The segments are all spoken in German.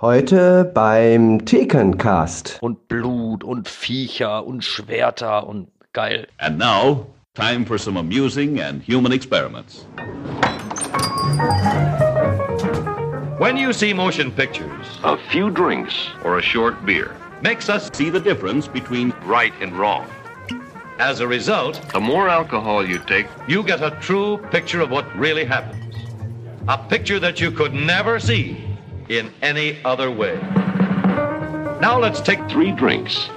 Heute beim Thekencast. Und Blut und Viecher und Schwerter und geil. And now, time for some amusing and human experiments. When you see motion pictures, a few drinks or a short beer makes us See the difference between right and wrong. as a result, The more alcohol you take, you get a true picture of what really happens. A picture that you could never see in any other way. Now let's take three drinks.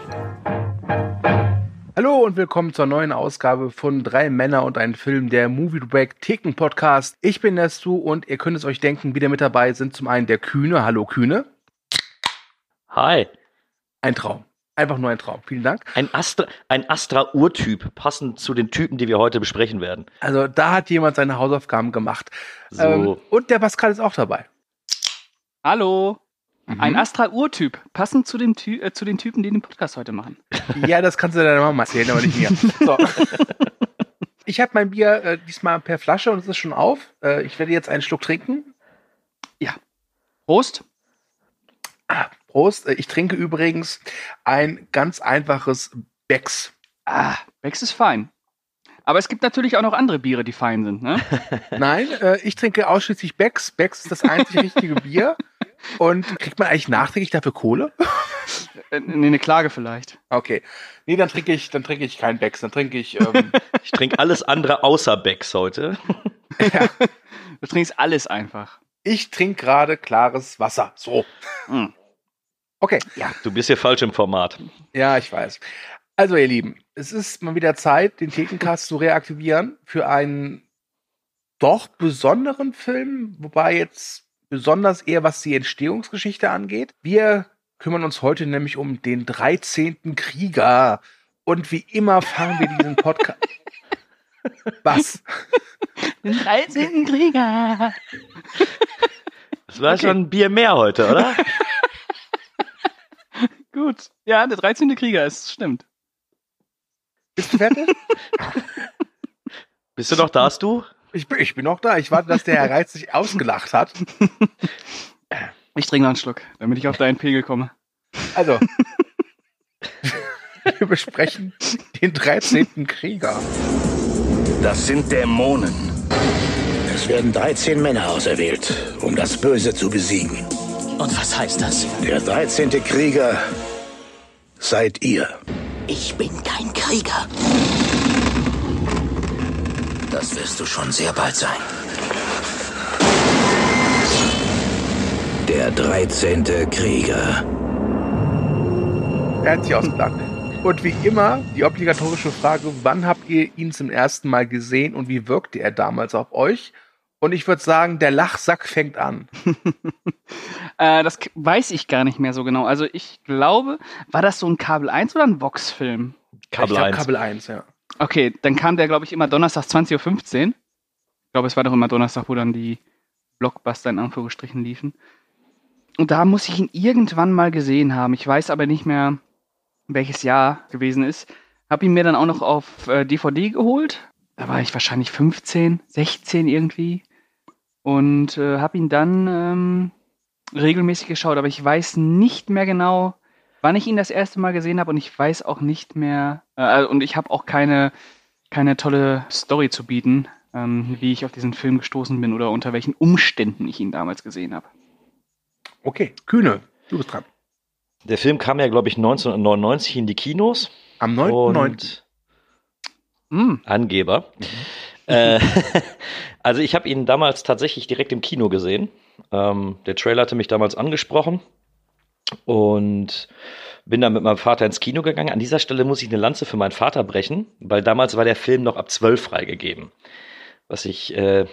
Hallo und willkommen zur neuen Ausgabe von Drei Männer und ein Film, der Movie Break Theken Podcast. Ich bin der Stu und ihr könnt es euch denken, wieder mit dabei sind zum einen der Kühne. Hallo Kühne. Hi. Ein Traum. Einfach nur ein Traum. Vielen Dank. Ein Astra, ein Astra-Urtyp, passend zu den Typen, die wir heute besprechen werden. Also da hat jemand seine Hausaufgaben gemacht. So. Ähm, und der Pascal ist auch dabei. Hallo. Mhm. Ein Astra-Urtyp, passend zu, dem Ty äh, zu den Typen, die den Podcast heute machen. Ja, das kannst du deiner Mama erzählen, aber nicht mir. So. Ich habe mein Bier äh, diesmal per Flasche und es ist schon auf. Äh, ich werde jetzt einen Schluck trinken. Prost. Prost. Äh, Ich trinke übrigens ein ganz einfaches Becks. Ah, Becks ist fein. Aber es gibt natürlich auch noch andere Biere, die fein sind, ne? Nein, äh, ich trinke ausschließlich Becks. Becks ist das einzig richtige Bier. Und kriegt man eigentlich nachträglich dafür Kohle? Äh, nee, eine Klage vielleicht. Okay. Nee, dann trinke ich, dann trinke ich kein Becks. Dann trinke ich, ähm, Ich trinke alles andere außer Becks heute. Du trinkst alles einfach. ich trinke gerade klares Wasser. So. Mm. Okay. Du bist hier falsch im Format. Ja, ich weiß. Also, ihr Lieben, es ist mal wieder Zeit, den Thekencast zu reaktivieren für einen doch besonderen Film, wobei jetzt besonders eher was die Entstehungsgeschichte angeht. Wir kümmern uns heute nämlich um den 13. Krieger. Und wie immer fangen wir diesen Podcast. Was? Den 13. Krieger. Das war schon ein Bier mehr heute, oder? Gut. Ja, der 13. Krieger ist, stimmt. Bist du fertig? Bist du noch da, du? Ich bin, ich bin noch da. Ich warte, dass der Herr Reitz sich ausgelacht hat. Ich trinke noch einen Schluck, damit ich auf deinen Pegel komme. Also, wir besprechen den 13. Krieger. Das sind Dämonen. Es werden 13 Männer auserwählt, um das Böse zu besiegen. Und was heißt das? Der 13. Krieger seid ihr. Ich bin kein Krieger. Das wirst du schon sehr bald sein. Der 13. Krieger. Er hat sich ausgelacht. Und wie immer, die obligatorische Frage, wann habt ihr ihn zum ersten Mal gesehen und wie wirkte er damals auf euch? Und ich würde sagen, der Lachsack fängt an. Äh, das weiß ich gar nicht mehr so genau. Also ich glaube, war das so ein Kabel 1 oder ein Vox-Film? Kabel ich glaub, 1. Kabel 1, ja. Okay, dann kam der, glaube ich, immer donnerstags 20.15 Uhr. Ich glaube, es war doch immer Donnerstag, wo dann die Blockbuster in Anführungsstrichen liefen. Und da muss ich ihn irgendwann mal gesehen haben. Ich weiß aber nicht mehr, welches Jahr gewesen ist. Hab ihn mir dann auch noch auf äh, DVD geholt. Da war ich wahrscheinlich 15, 16 irgendwie. Und äh, habe ihn dann ähm, regelmäßig geschaut. Aber ich weiß nicht mehr genau, wann ich ihn das erste Mal gesehen habe. Und ich weiß auch nicht mehr. Äh, und ich habe auch keine, keine tolle Story zu bieten, ähm, wie ich auf diesen Film gestoßen bin oder unter welchen Umständen ich ihn damals gesehen habe. Okay, Kühne, du bist dran. Der Film kam ja, glaube ich, 1999 in die Kinos. Am 9.9. Und Mm. Angeber. Äh, also ich habe ihn damals tatsächlich direkt im Kino gesehen. Ähm, der Trailer hatte mich damals angesprochen und bin dann mit meinem Vater ins Kino gegangen. An dieser Stelle muss ich eine Lanze für meinen Vater brechen, weil damals war der Film noch ab 12 freigegeben. Was ich äh,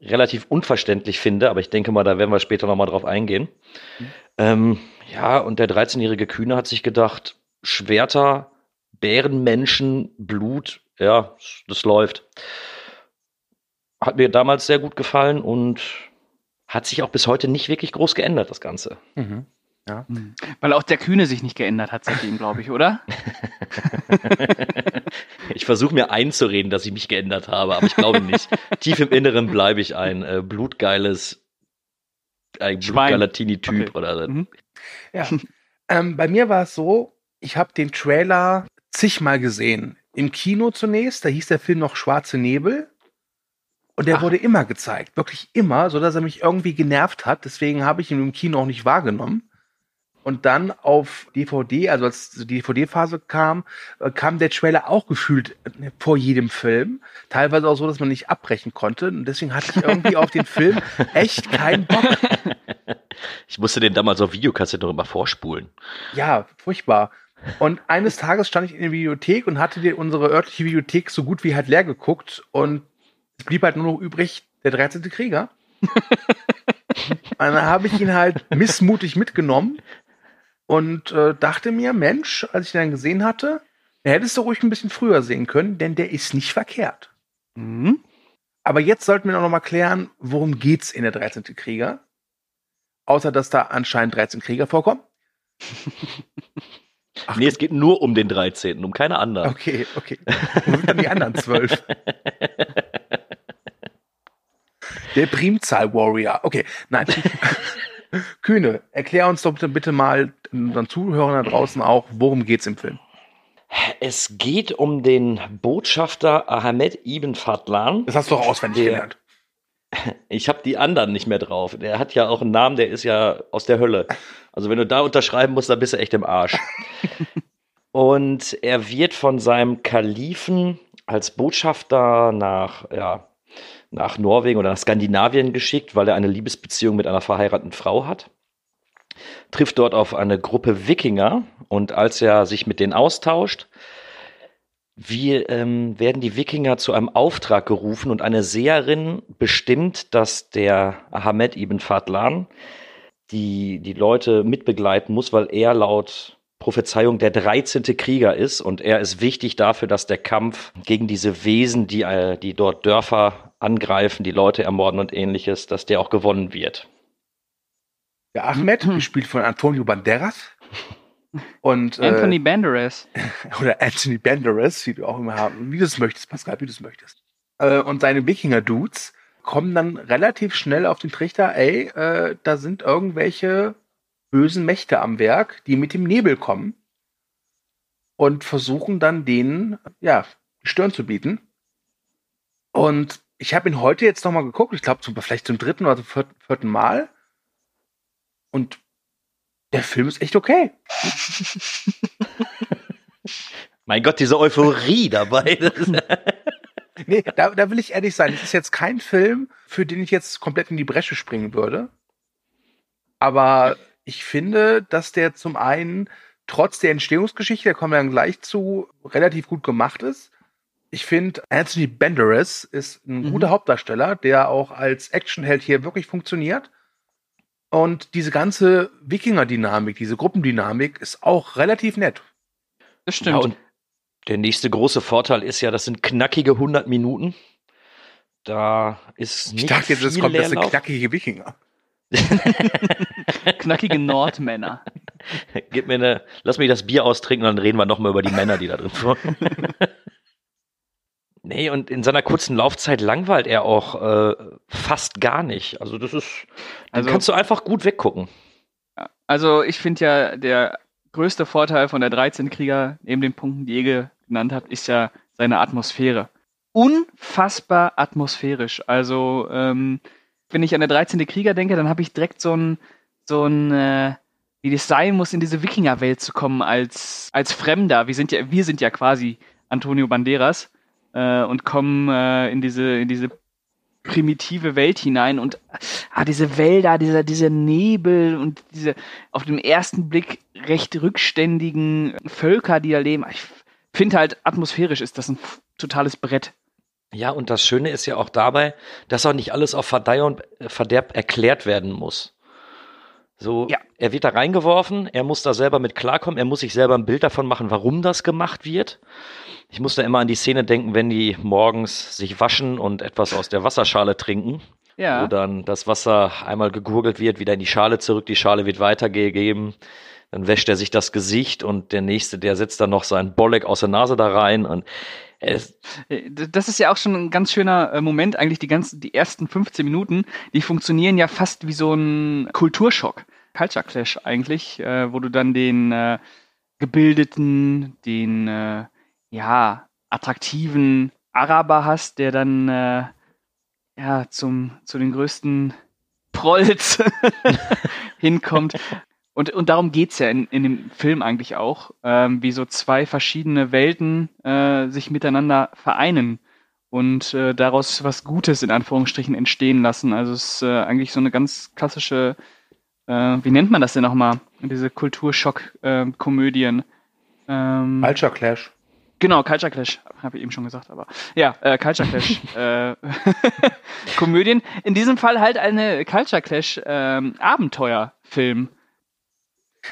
relativ unverständlich finde, aber ich denke mal, da werden wir später nochmal drauf eingehen. Ähm, ja, und der 13-jährige Kühne hat sich gedacht, Schwerter, Bärenmenschen, Blut, ja, das läuft. Hat mir damals sehr gut gefallen und hat sich auch bis heute nicht wirklich groß geändert, das Ganze. Mhm. Weil auch der Kühne sich nicht geändert hat seitdem, glaube ich, oder? Ich versuche mir einzureden, dass ich mich geändert habe, aber ich glaube nicht. Tief im Inneren bleibe ich ein äh, blutgeiles ein Schwein. Galatini-Typ Okay. oder so. Mhm. Ja. ähm, bei mir war es so, ich habe den Trailer zigmal gesehen. Im Kino zunächst, da hieß der Film noch Schwarze Nebel. Und der Ach. wurde immer gezeigt, wirklich immer, so dass er mich irgendwie genervt hat. Deswegen habe ich ihn im Kino auch nicht wahrgenommen. Und dann auf DVD, also als die DVD-Phase kam, äh, kam der Trailer auch gefühlt äh, vor jedem Film. Teilweise auch so, dass man nicht abbrechen konnte. Und deswegen hatte ich irgendwie auf den Film echt keinen Bock. Ich musste den damals auf Videokassette noch immer vorspulen. Ja, furchtbar. Und eines Tages stand ich in der Videothek und hatte dir unsere örtliche Videothek so gut wie halt leer geguckt und es blieb halt nur noch übrig der 13. Krieger. und dann habe ich ihn halt missmutig mitgenommen und äh, dachte mir, Mensch, als ich ihn dann gesehen hatte, er hättest du ruhig ein bisschen früher sehen können, denn der ist nicht verkehrt. Mhm. Aber jetzt sollten wir noch mal klären, worum geht's in der 13. Krieger? Außer, dass da anscheinend 13 Krieger vorkommen. Ach, nee, es geht nur um den 13., um keine anderen. Okay, okay. Wo sind dann die anderen zwölf? Der Primzahl-Warrior. Okay, nein. Kühne, erklär uns doch bitte, bitte mal unseren Zuhörern da draußen auch, worum geht's im Film? Es geht um den Botschafter Ahmed Ibn Fadlan. Das hast du doch auswendig Der- gelernt. Ich habe die anderen nicht mehr drauf. Der hat ja auch einen Namen, der ist ja aus der Hölle. Also wenn du da unterschreiben musst, dann bist du echt im Arsch. Und er wird von seinem Kalifen als Botschafter nach, ja, nach Norwegen oder nach Skandinavien geschickt, weil er eine Liebesbeziehung mit einer verheirateten Frau hat. Trifft dort auf eine Gruppe Wikinger und als er sich mit denen austauscht, wie ähm, werden die Wikinger zu einem Auftrag gerufen und eine Seherin bestimmt, dass der Ahmed ibn Fadlan die, die Leute mitbegleiten muss, weil er laut Prophezeiung der 13. Krieger ist und er ist wichtig dafür, dass der Kampf gegen diese Wesen, die, äh, die dort Dörfer angreifen, die Leute ermorden und ähnliches, dass der auch gewonnen wird. Der Ahmed, gespielt von Antonio Banderas. Und, äh, Anthony Banderas. oder Anthony Banderas, wie du auch immer haben, wie du es möchtest, Pascal, wie du es möchtest. Äh, und seine Wikinger-Dudes kommen dann relativ schnell auf den Trichter, ey, äh, da sind irgendwelche bösen Mächte am Werk, die mit dem Nebel kommen und versuchen dann denen, ja, die Stirn zu bieten. Und ich habe ihn heute jetzt nochmal geguckt, ich glaube zum, vielleicht zum dritten oder zum vierten Mal. Und der Film ist echt okay. Mein Gott, diese Euphorie dabei. Nee, da, da will ich ehrlich sein. Es ist jetzt kein Film, für den ich jetzt komplett in die Bresche springen würde. Aber ich finde, dass der zum einen trotz der Entstehungsgeschichte, da kommen wir dann gleich zu, relativ gut gemacht ist. Ich finde, Anthony Banderas ist ein Mhm. guter Hauptdarsteller, der auch als Actionheld hier wirklich funktioniert. Und diese ganze Wikinger-Dynamik, diese Gruppendynamik ist auch relativ nett. Das Ja, stimmt. und der nächste große Vorteil ist ja, das sind knackige 100 Minuten. Da ist nicht Ich dachte jetzt, es kommt das sind knackige Wikinger. Knackige Nordmänner. Gib mir eine, lass mich das Bier austrinken, dann reden wir nochmal über die Männer, die da drin vorkommen. nee, und in seiner kurzen Laufzeit langweilt er auch äh, fast gar nicht. Also das ist, Also- kannst du einfach gut weggucken. Also ich finde ja, der größte Vorteil von der 13 Krieger, neben den Punkten, die ihr ge- genannt habt, ist ja seine Atmosphäre. Unfassbar atmosphärisch. Also ähm, wenn ich an der 13. Krieger denke, dann habe ich direkt so ein, so ein, äh, wie das sein muss, in diese Wikingerwelt zu kommen als, als Fremder. Wir sind ja, wir sind ja quasi Antonio Banderas äh, und kommen äh, in diese, in diese primitive Welt hinein und ah, diese Wälder, dieser, dieser Nebel und diese auf den ersten Blick recht rückständigen Völker, die da leben. Ich finde halt, atmosphärisch ist das ein totales Brett. Ja, und das Schöne ist ja auch dabei, dass auch nicht alles auf Verdeih und Verderb erklärt werden muss. So, Ja. er wird da reingeworfen, er muss da selber mit klarkommen, er muss sich selber ein Bild davon machen, warum das gemacht wird. Ich muss da immer an die Szene denken, wenn die morgens sich waschen und etwas aus der Wasserschale trinken, Ja. wo dann das Wasser einmal gegurgelt wird, wieder in die Schale zurück, die Schale wird weitergegeben. Dann wäscht er sich das Gesicht und der nächste, der setzt dann noch seinen Bolleck aus der Nase da rein und Äh, Das ist ja auch schon ein ganz schöner äh, Moment, eigentlich die ganzen, die ersten 15 Minuten, die funktionieren ja fast wie so ein Kulturschock. Culture Clash eigentlich, äh, wo du dann den gebildeten, den ja, attraktiven Araber hast, der dann ja zum zu den größten Prolls hinkommt. Und, und darum geht's ja in, in dem Film eigentlich auch, ähm, wie so zwei verschiedene Welten äh, sich miteinander vereinen und äh, daraus was Gutes in Anführungsstrichen entstehen lassen. Also es ist äh, eigentlich so eine ganz klassische, äh, wie nennt man das denn nochmal? Diese Kulturschock-Komödien. Ähm, Culture Clash. Genau, Culture Clash, habe ich eben schon gesagt, aber ja, äh, Culture Clash äh, Komödien. In diesem Fall halt eine Culture Clash ähm, Abenteuerfilm.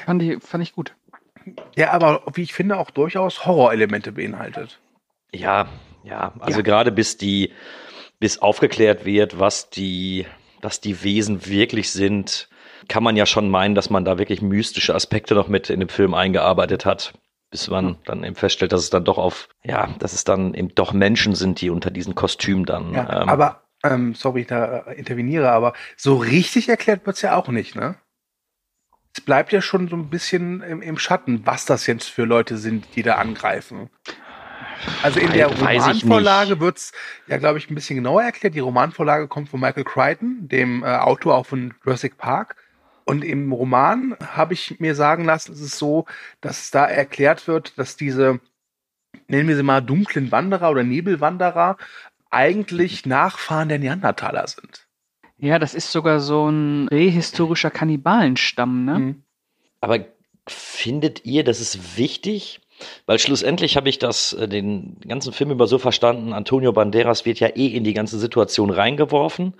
Fand ich, fand ich gut. Der aber, wie ich finde, auch durchaus Horrorelemente beinhaltet. ja, ja, also Ja. gerade bis die, bis aufgeklärt wird, was die, was die Wesen wirklich sind, kann man ja schon meinen, dass man da wirklich mystische Aspekte noch mit in den Film eingearbeitet hat. Bis man dann eben feststellt, dass es dann doch auf, ja, dass es dann eben doch Menschen sind, die unter diesen Kostümen dann. Ja, ähm, aber, ähm, sorry, ich da interveniere, aber so richtig erklärt wird's ja auch nicht, ne? Es bleibt ja schon so ein bisschen im, im Schatten, was das jetzt für Leute sind, die da angreifen. Also in der Weiß Romanvorlage nicht. wird's ja, glaube ich, ein bisschen genauer erklärt. Die Romanvorlage kommt von Michael Crichton, dem äh, Autor auch von Jurassic Park. Und im Roman habe ich mir sagen lassen, ist es so, dass da erklärt wird, dass diese, nennen wir sie mal, dunklen Wanderer oder Nebelwanderer eigentlich Nachfahren der Neandertaler sind. Ja, das ist sogar so ein prähistorischer Kannibalenstamm, ne? Mhm. Aber findet ihr, das ist wichtig? Weil schlussendlich habe ich das, äh, den ganzen Film über so verstanden, Antonio Banderas wird ja eh in die ganze Situation reingeworfen,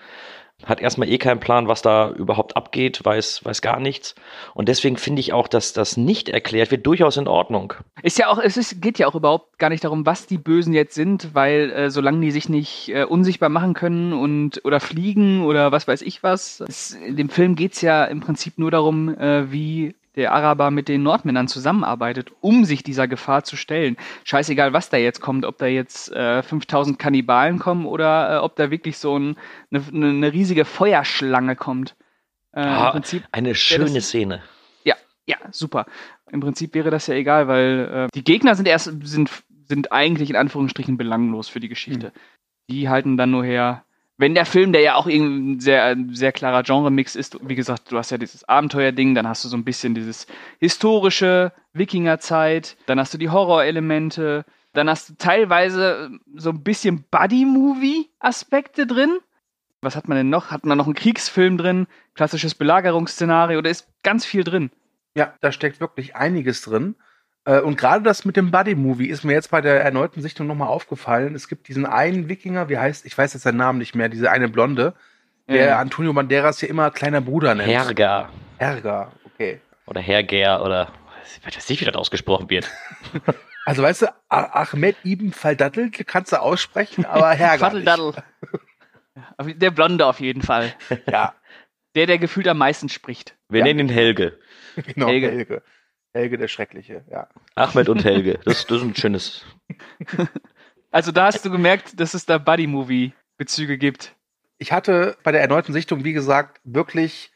hat erstmal eh keinen Plan, was da überhaupt abgeht, weiß, weiß gar nichts. Und deswegen finde ich auch, dass das nicht erklärt wird, durchaus in Ordnung. Ist ja auch, es ist, geht ja auch überhaupt gar nicht darum, was die Bösen jetzt sind, weil äh, solange die sich nicht äh, unsichtbar machen können und oder fliegen oder was weiß ich was, es, in dem Film geht's ja im Prinzip nur darum, äh, wie der Araber mit den Nordmännern zusammenarbeitet, um sich dieser Gefahr zu stellen. Scheißegal, was da jetzt kommt, ob da jetzt äh, 5000 Kannibalen kommen oder äh, ob da wirklich so ein, eine, eine riesige Feuerschlange kommt. Äh, Ah, Im Prinzip Eine schöne das- Szene. ja, ja, super. Im Prinzip wäre das ja egal, weil äh, die Gegner sind erst sind sind eigentlich in Anführungsstrichen belanglos für die Geschichte. Die halten dann nur her. Wenn der Film, der ja auch ein sehr sehr klarer Genre-Mix ist, wie gesagt, du hast ja dieses Abenteuerding, dann hast du so ein bisschen dieses historische Wikingerzeit, dann hast du die Horrorelemente, dann hast du teilweise so ein bisschen Buddy-Movie-Aspekte drin. Was hat man denn noch? Hat man noch einen Kriegsfilm drin? Klassisches Belagerungsszenario? Da ist ganz viel drin. Ja, da steckt wirklich einiges drin. Äh, Und gerade das mit dem Buddy-Movie ist mir jetzt bei der erneuten Sichtung nochmal aufgefallen. Es gibt diesen einen Wikinger, wie heißt, ich weiß jetzt seinen Namen nicht mehr, diese eine Blonde, der Ja. Antonio Banderas hier immer kleiner Bruder nennt. Herger Herger, okay. oder Herger oder ich weiß nicht, wie das ausgesprochen wird. Also weißt du, Ahmed Ibn Faldaddel kannst du aussprechen, aber Herger. Auf- Der Blonde auf jeden Fall. Ja, Der, der gefühlt am meisten spricht. Wir Ja. nennen ihn Helge. genau, Helge. Helge. Helge. der Schreckliche, ja. Ahmed und Helge. Das, das ist ein schönes. Also da hast du gemerkt, dass es da Buddy-Movie-Bezüge gibt. Ich hatte bei der erneuten Sichtung, wie gesagt, wirklich,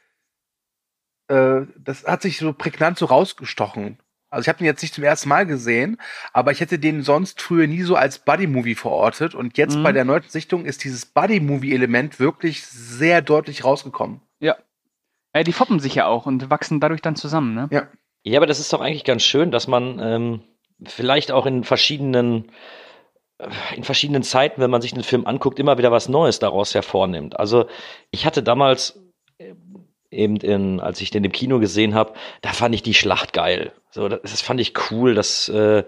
äh, das hat sich so prägnant so rausgestochen. Also ich habe den jetzt nicht zum ersten Mal gesehen, aber ich hätte den sonst früher nie so als Buddy-Movie verortet. Und jetzt Mhm. bei der erneuten Sichtung ist dieses Buddy-Movie-Element wirklich sehr deutlich rausgekommen. Ja. ja. Die foppen sich ja auch und wachsen dadurch dann zusammen, ne? Ja. Ja, aber das ist doch eigentlich ganz schön, dass man ähm, vielleicht auch in verschiedenen in verschiedenen Zeiten, wenn man sich den Film anguckt, immer wieder was Neues daraus hervornimmt. Also ich hatte damals äh, eben, in, als ich den im Kino gesehen habe, da fand ich die Schlacht geil. So, das, das fand ich cool. Das, äh,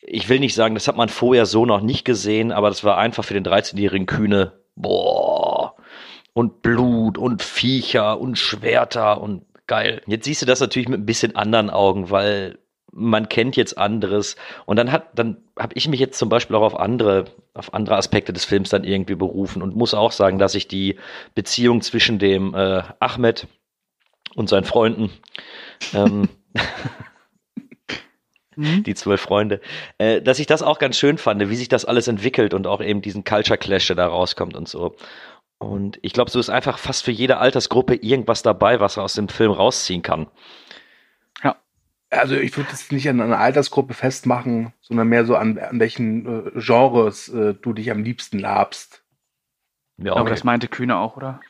ich will nicht sagen, das hat man vorher so noch nicht gesehen, aber das war einfach für den 13-jährigen Kühne, boah, und Blut und Viecher und Schwerter und geil. Jetzt siehst du das natürlich mit ein bisschen anderen Augen, weil man kennt jetzt anderes und dann hat dann habe ich mich jetzt zum Beispiel auch auf andere auf andere Aspekte des Films dann irgendwie berufen und muss auch sagen, dass ich die Beziehung zwischen dem äh, Ahmed und seinen Freunden ähm, Mhm. die zwölf Freunde, äh, dass ich das auch ganz schön fand, wie sich das alles entwickelt und auch eben diesen Culture Clash, der da rauskommt und so. Und ich glaube, so ist einfach fast für jede Altersgruppe irgendwas dabei, was er aus dem Film rausziehen kann. Also ich würde es nicht an einer Altersgruppe festmachen, sondern mehr so an, an welchen äh, Genres äh, du dich am liebsten labst. Ja, Aber okay. das meinte Kühne auch, oder?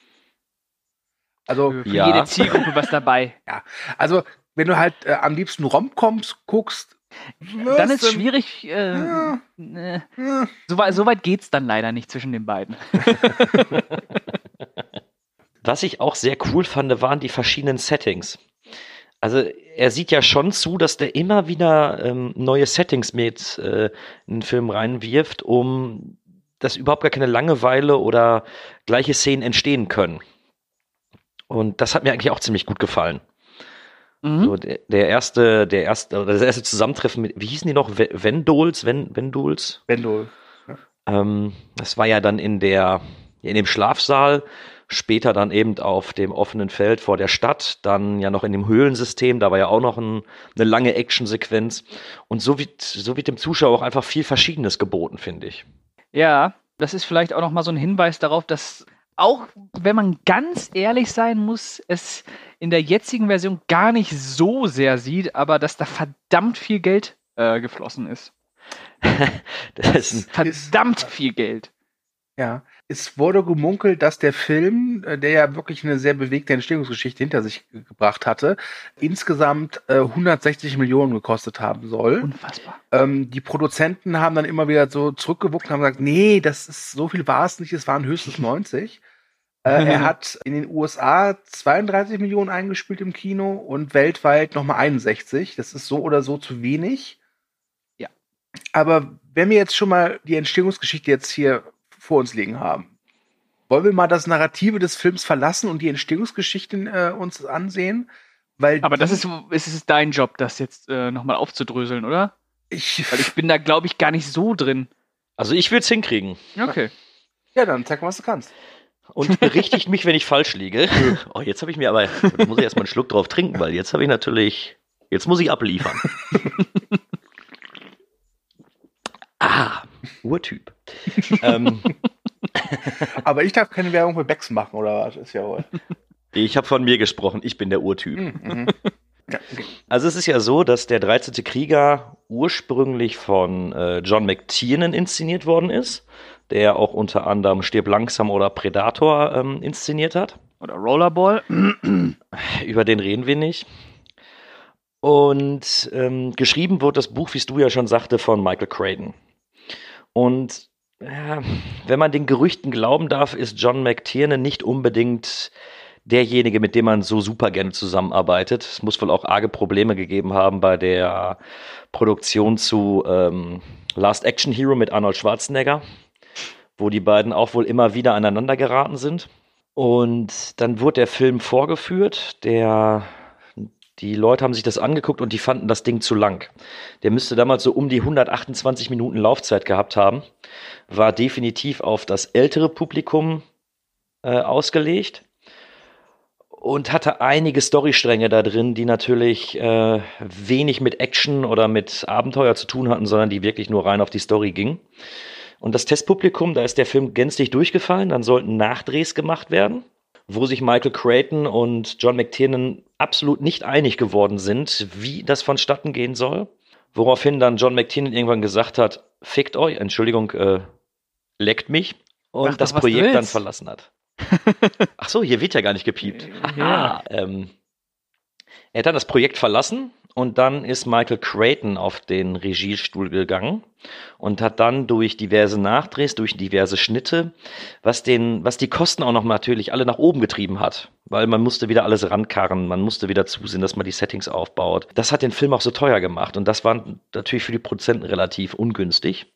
Also, Für, Ja. jede Zielgruppe was dabei. also wenn du halt äh, am liebsten Romcoms guckst, Dann ist was, schwierig. Äh, Ja. äh, äh, so, weit, so weit geht's dann leider nicht zwischen den beiden. Was ich auch sehr cool fand, waren die verschiedenen Settings. Also er sieht ja schon zu, dass der immer wieder ähm, neue Settings mit äh, in den Film reinwirft, um dass überhaupt gar keine Langeweile oder gleiche Szenen entstehen können. Und das hat mir eigentlich auch ziemlich gut gefallen. Mhm. So, der, der erste, der erste, oder das erste Zusammentreffen mit, wie hießen die noch? We- Vendols, Ven, Vendols? wenn du Ähm, das war ja dann in der, in dem Schlafsaal, später dann eben auf dem offenen Feld vor der Stadt, dann ja noch in dem Höhlensystem, da war ja auch noch ein, eine lange Actionsequenz. Und so wird, so wird dem Zuschauer auch einfach viel Verschiedenes geboten, finde ich. Ja, das ist vielleicht auch noch mal so ein Hinweis darauf, dass auch wenn man ganz ehrlich sein muss, es in der jetzigen Version gar nicht so sehr sieht, aber dass da verdammt viel Geld äh, geflossen ist. Das ist Verdammt viel Geld. Ja, es wurde gemunkelt, dass der Film, äh, der ja wirklich eine sehr bewegte Entstehungsgeschichte hinter sich ge- gebracht hatte, insgesamt äh, 160 Millionen gekostet haben soll. Unfassbar. Ähm, die Produzenten haben dann immer wieder so zurückgewuckt und haben gesagt, nee, das ist so viel war es nicht, es waren höchstens 90. Äh, er hat in den USA 32 Millionen eingespielt im Kino und weltweit nochmal 61. Das ist so oder so zu wenig. Ja. Aber wenn wir jetzt schon mal die Entstehungsgeschichte jetzt hier vor uns liegen haben, wollen wir mal das Narrative des Films verlassen und die Entstehungsgeschichten äh, uns ansehen? Weil Aber das die- ist, es ist dein Job, das jetzt äh, nochmal aufzudröseln, oder? ich, Weil ich bin da, glaube ich, gar nicht so drin. also ich will es hinkriegen. Okay. ja, dann zeig mal, was du kannst. Und berichtigt mich, wenn ich falsch liege. Oh, jetzt habe ich mir aber, muss ich erstmal einen Schluck drauf trinken, weil jetzt habe ich natürlich, jetzt muss ich abliefern. ah, Urtyp. ähm, Aber ich darf keine Werbung für Becks machen, oder was? Ist ja wohl. ich habe von mir gesprochen, ich bin der Urtyp. Mhm. Ja. Also es ist ja so, dass der 13. Krieger ursprünglich von äh, John McTiernan inszeniert worden ist, der auch unter anderem Stirb langsam oder Predator ähm, inszeniert hat. Oder Rollerball. Über den reden wir nicht. Und ähm, geschrieben wurde das Buch, wie es du ja schon sagte, von Michael Creighton. Und ja, wenn man den Gerüchten glauben darf, ist John McTiernan nicht unbedingt derjenige, mit dem man so super gerne zusammenarbeitet. Es muss wohl auch arge Probleme gegeben haben bei der Produktion zu ähm, Last Action Hero mit Arnold Schwarzenegger, wo die beiden auch wohl immer wieder aneinander geraten sind. Und dann wurde der Film vorgeführt. Der, die Leute haben sich das angeguckt und die fanden das Ding zu lang. Der müsste damals so um die 128 Minuten Laufzeit gehabt haben. War definitiv auf das ältere Publikum äh, ausgelegt und hatte einige Storystränge da drin, die natürlich äh, wenig mit Action oder mit Abenteuer zu tun hatten, sondern die wirklich nur rein auf die Story gingen. Und das Testpublikum, da ist der Film gänzlich durchgefallen, dann sollten Nachdrehs gemacht werden, wo sich Michael Creighton und John McTiernan absolut nicht einig geworden sind, wie das vonstatten gehen soll. Woraufhin dann John McTiernan irgendwann gesagt hat, fickt euch, Entschuldigung, äh, leckt mich und doch, das Projekt dann verlassen hat. Ach so, hier wird ja gar nicht gepiept. Ja. Ah, ähm, er hat dann das Projekt verlassen und dann ist Michael Creighton auf den Regiestuhl gegangen und hat dann durch diverse Nachdrehs, durch diverse Schnitte, was den, was die Kosten auch noch natürlich alle nach oben getrieben hat, weil man musste wieder alles rankarren, man musste wieder zusehen, dass man die Settings aufbaut. Das hat den Film auch so teuer gemacht und das war natürlich für die Produzenten relativ ungünstig.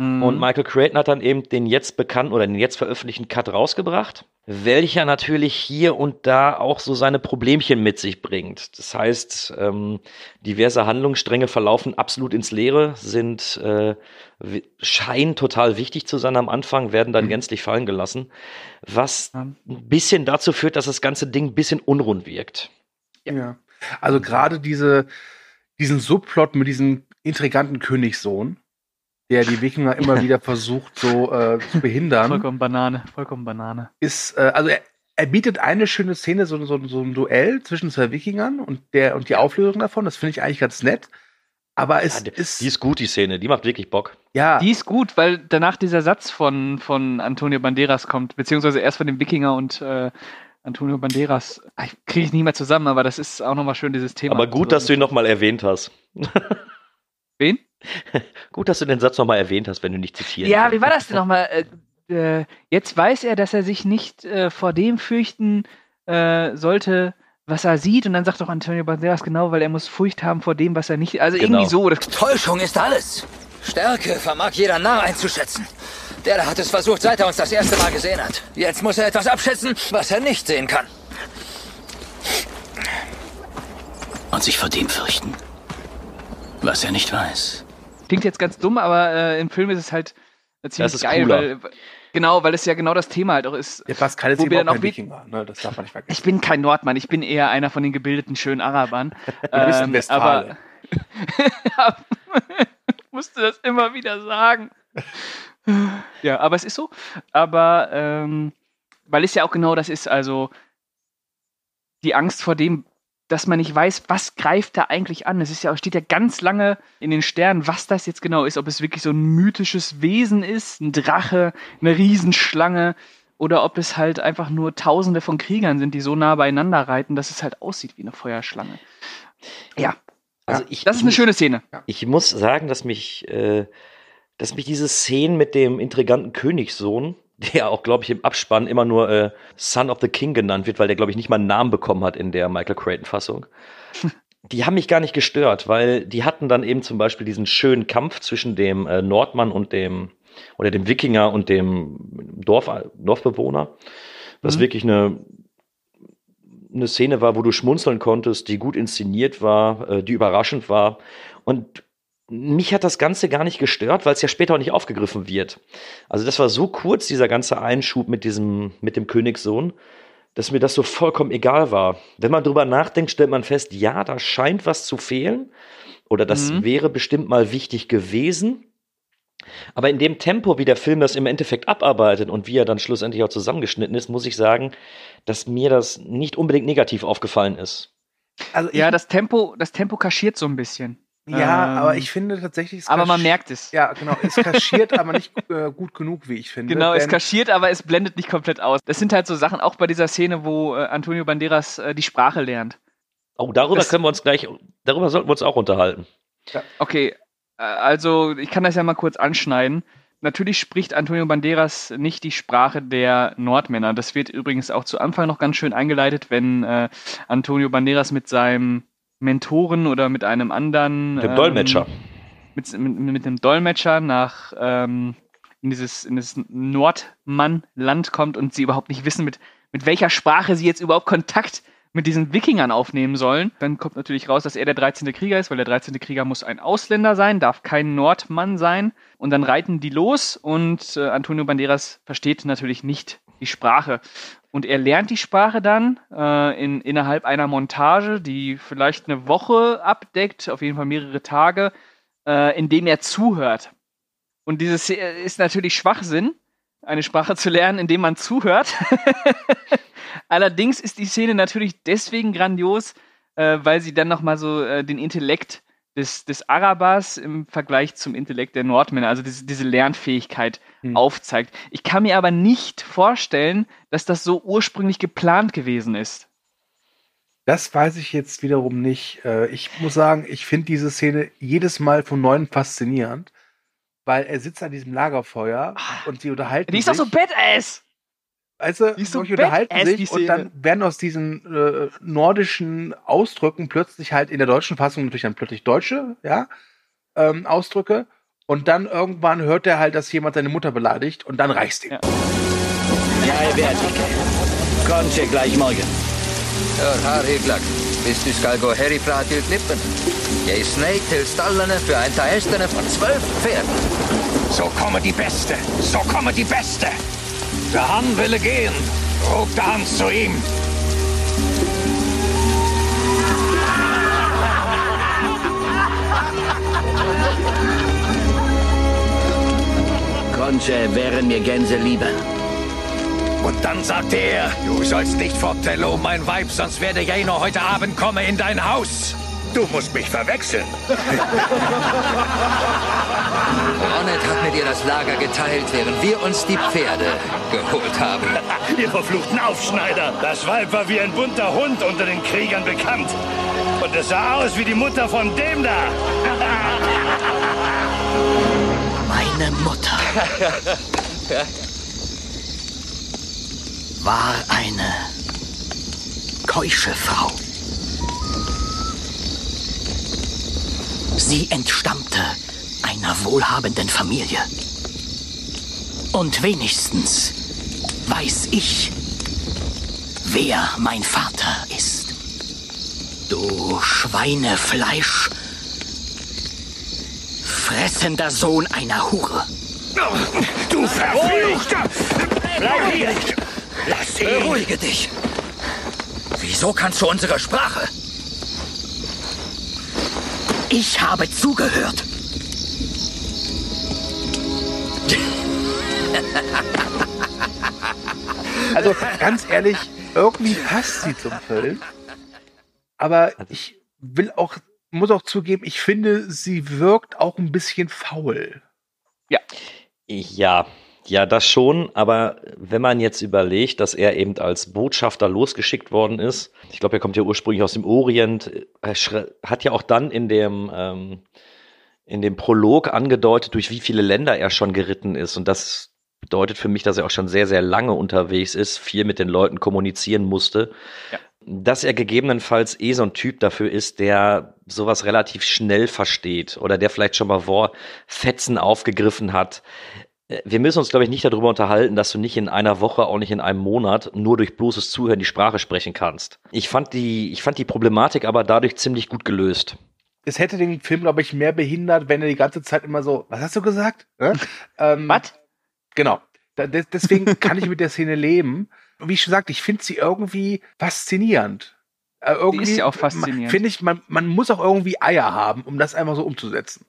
Mhm. Und Michael Creighton hat dann eben den jetzt bekannten oder den jetzt veröffentlichten Cut rausgebracht, welcher natürlich hier und da auch so seine Problemchen mit sich bringt. Das heißt, ähm, diverse Handlungsstränge verlaufen absolut ins Leere, sind äh, scheinen total wichtig zu sein am Anfang, werden dann gänzlich fallen gelassen, was Ja. ein bisschen dazu führt, dass das ganze Ding ein bisschen unrund wirkt. Ja. Also gerade diese, diesen Subplot mit diesem intriganten Königssohn, der die Wikinger immer wieder versucht so äh, zu behindern, Vollkommen Banane, vollkommen Banane. ist, äh, also er, er bietet eine schöne Szene, so, so, so ein Duell zwischen zwei Wikingern und der und die Auflösung davon. Das finde ich eigentlich ganz nett. Aber es Ja, die, ist die ist gut, die Szene. Die macht wirklich Bock. ja Die ist gut, weil danach dieser Satz von, von Antonio Banderas kommt, beziehungsweise erst von dem Wikinger und äh, Antonio Banderas. Ah, Ich kriege ich nicht mehr zusammen, aber das ist auch nochmal schön, dieses Thema. Aber gut, dass du ihn nochmal erwähnt hast. Wen? Gut, dass du den Satz nochmal erwähnt hast, wenn du nicht zitieren Ja, kannst. wie war das denn nochmal? Äh, äh, jetzt weiß er, dass er sich nicht äh, vor dem fürchten äh, sollte, was er sieht. Und dann sagt doch Antonio Banderas genau, weil er muss Furcht haben vor dem, was er nicht. Also Genau. irgendwie so. Das, Täuschung ist alles. Stärke vermag jeder Narr einzuschätzen. Der da hat es versucht, seit er uns das erste Mal gesehen hat. Jetzt muss er etwas abschätzen, was er nicht sehen kann. Und sich vor dem fürchten, was er nicht weiß. Klingt jetzt ganz dumm, aber äh, im Film ist es halt äh, ziemlich ist geil. cooler. Weil, genau, weil es ja genau das Thema halt auch ist. der Pascal ist wo eben wir auch dann auch kein Wikinger, ne? Das darf man nicht vergessen. Ich bin kein Nordmann, ich bin eher einer von den gebildeten, schönen Arabern. Du bist ein Westfale. aber ich musste das immer wieder sagen. Ja, aber es ist so. Aber ähm, weil es ja auch genau das ist, also die Angst vor dem, dass man nicht weiß, was greift da eigentlich an. Es ist ja, steht ja ganz lange in den Sternen, was das jetzt genau ist, ob es wirklich so ein mythisches Wesen ist, ein Drache, eine Riesenschlange, oder ob es halt einfach nur Tausende von Kriegern sind, die so nah beieinander reiten, dass es halt aussieht wie eine Feuerschlange. Ja, Also ich, das ist eine schöne Szene. Ich muss sagen, dass mich, äh, dass mich diese Szene mit dem intriganten Königssohn, der auch, glaube ich, im Abspann immer nur äh, Son of the King genannt wird, weil der, glaube ich, nicht mal einen Namen bekommen hat in der Michael Creighton-Fassung. Die haben mich gar nicht gestört, weil die hatten dann eben zum Beispiel diesen schönen Kampf zwischen dem äh, Nordmann und dem oder dem Wikinger und dem Dorf, Dorfbewohner, was Mhm. wirklich eine eine Szene war, wo du schmunzeln konntest, die gut inszeniert war, äh, die überraschend war. Und mich hat das Ganze gar nicht gestört, weil es ja später auch nicht aufgegriffen wird. Also das war so kurz, dieser ganze Einschub mit diesem, mit dem Königssohn, dass mir das so vollkommen egal war. Wenn man drüber nachdenkt, stellt man fest, ja, da scheint was zu fehlen. Oder das Mhm. wäre bestimmt mal wichtig gewesen. Aber in dem Tempo, wie der Film das im Endeffekt abarbeitet und wie er dann schlussendlich auch zusammengeschnitten ist, muss ich sagen, dass mir das nicht unbedingt negativ aufgefallen ist. Also Ja, das Tempo, das Tempo kaschiert so ein bisschen. Ja ähm, aber ich finde tatsächlich. es Aber man merkt es. Ja, genau. Es kaschiert, aber nicht äh, gut genug, wie ich finde. Genau, es kaschiert, aber es blendet nicht komplett aus. Das sind halt so Sachen, auch bei dieser Szene, wo äh, Antonio Banderas äh, die Sprache lernt. Oh, darüber Das- können wir uns gleich, darüber sollten wir uns auch unterhalten. Okay, äh, also ich kann das ja mal kurz anschneiden. Natürlich spricht Antonio Banderas nicht die Sprache der Nordmänner. Das wird übrigens auch zu Anfang noch ganz schön eingeleitet, wenn äh, Antonio Banderas mit seinem Mentoren oder mit einem anderen Dem ähm, Dolmetscher. mit, mit, mit einem Dolmetscher nach ähm, in dieses, in das Nordmann-Land kommt und sie überhaupt nicht wissen, mit, mit welcher Sprache sie jetzt überhaupt Kontakt mit diesen Wikingern aufnehmen sollen. Dann kommt natürlich raus, dass er der 13. Krieger ist, weil der 13. Krieger muss ein Ausländer sein, darf kein Nordmann sein. Und dann reiten die los und äh, Antonio Banderas versteht natürlich nicht die Sprache. Und er lernt die Sprache dann äh, in, innerhalb einer Montage, die vielleicht eine Woche abdeckt, auf jeden Fall mehrere Tage, äh, indem er zuhört. Und dieses äh, ist natürlich Schwachsinn, eine Sprache zu lernen, indem man zuhört. Allerdings ist die Szene natürlich deswegen grandios, äh, weil sie dann nochmal so äh, den Intellekt des, des Arabers im Vergleich zum Intellekt der Nordmänner, also diese, diese Lernfähigkeit Hm. aufzeigt. Ich kann mir aber nicht vorstellen, dass das so ursprünglich geplant gewesen ist. Das weiß ich jetzt wiederum nicht. Äh, Ich muss sagen, ich finde diese Szene jedes Mal von neuem faszinierend, weil er sitzt an diesem Lagerfeuer und sie unterhalten Die ist doch so sich. badass! Weißt du, die ist so solche unterhalten die sich und dann werden aus diesen äh, nordischen Ausdrücken plötzlich halt in der deutschen Fassung natürlich dann plötzlich deutsche, ja, ähm, Ausdrücke. Und dann irgendwann hört er halt, dass jemand seine Mutter beleidigt und dann reißt ihm. Ja. Jeg vet ikke. Kanskje gleich morgen. Hør her, Hyglak. Hvis du skal gå herifra til klippene, jeg sneik til stallene for å hente hestene for zwölf Pferden. Så kommer de beste. Så kommer de beste. Der Hahn will gehen, ruft der Hans zu ihm. Conche wären mir Gänse lieber. Und dann sagte er, du sollst nicht fort, Tello, mein Weib, sonst werde Jano heute Abend kommen in dein Haus. Du musst mich verwechseln. Ronnet hat mit ihr das Lager geteilt, während wir uns die Pferde geholt haben. Ihr verfluchten Aufschneider. Das Weib war wie ein bunter Hund unter den Kriegern bekannt. Und es sah aus wie die Mutter von dem da. Meine Mutter war eine keusche Frau. Sie entstammte einer wohlhabenden Familie. Und wenigstens weiß ich, wer mein Vater ist. Du Schweinefleisch, fressender Sohn einer Hure. Du Verfluchter! Bleib hier! Lass ihn! Beruhige dich. Wieso kannst du unsere Sprache? Ich habe zugehört. Also ganz ehrlich, irgendwie passt sie zum Film. Aber ich will auch, muss auch zugeben, ich finde, sie wirkt auch ein bisschen faul. Ja, ja, das schon, aber wenn man jetzt überlegt, dass er eben als Botschafter losgeschickt worden ist, ich glaube, er kommt ja ursprünglich aus dem Orient, er hat ja auch dann in dem, ähm, in dem Prolog angedeutet, durch wie viele Länder er schon geritten ist. Und das bedeutet für mich, dass er auch schon sehr, sehr lange unterwegs ist, viel mit den Leuten kommunizieren musste. Ja. Dass er gegebenenfalls eh so ein Typ dafür ist, der sowas relativ schnell versteht oder der vielleicht schon mal Wortfetzen aufgegriffen hat. Äh, Wir müssen uns, glaube ich, nicht darüber unterhalten, dass du nicht in einer Woche, auch nicht in einem Monat, nur durch bloßes Zuhören die Sprache sprechen kannst. Ich fand die, ich fand die Problematik aber dadurch ziemlich gut gelöst. Es hätte den Film, glaube ich, mehr behindert, wenn er die ganze Zeit immer so, was hast du gesagt? Ne? ähm, Was? Genau. Da, des- deswegen kann ich mit der Szene leben. Und Wie ich schon sagte, ich finde sie irgendwie faszinierend. Äh, irgendwie, ist ja auch faszinierend. Finde ich, man, man muss auch irgendwie Eier haben, um das einfach so umzusetzen.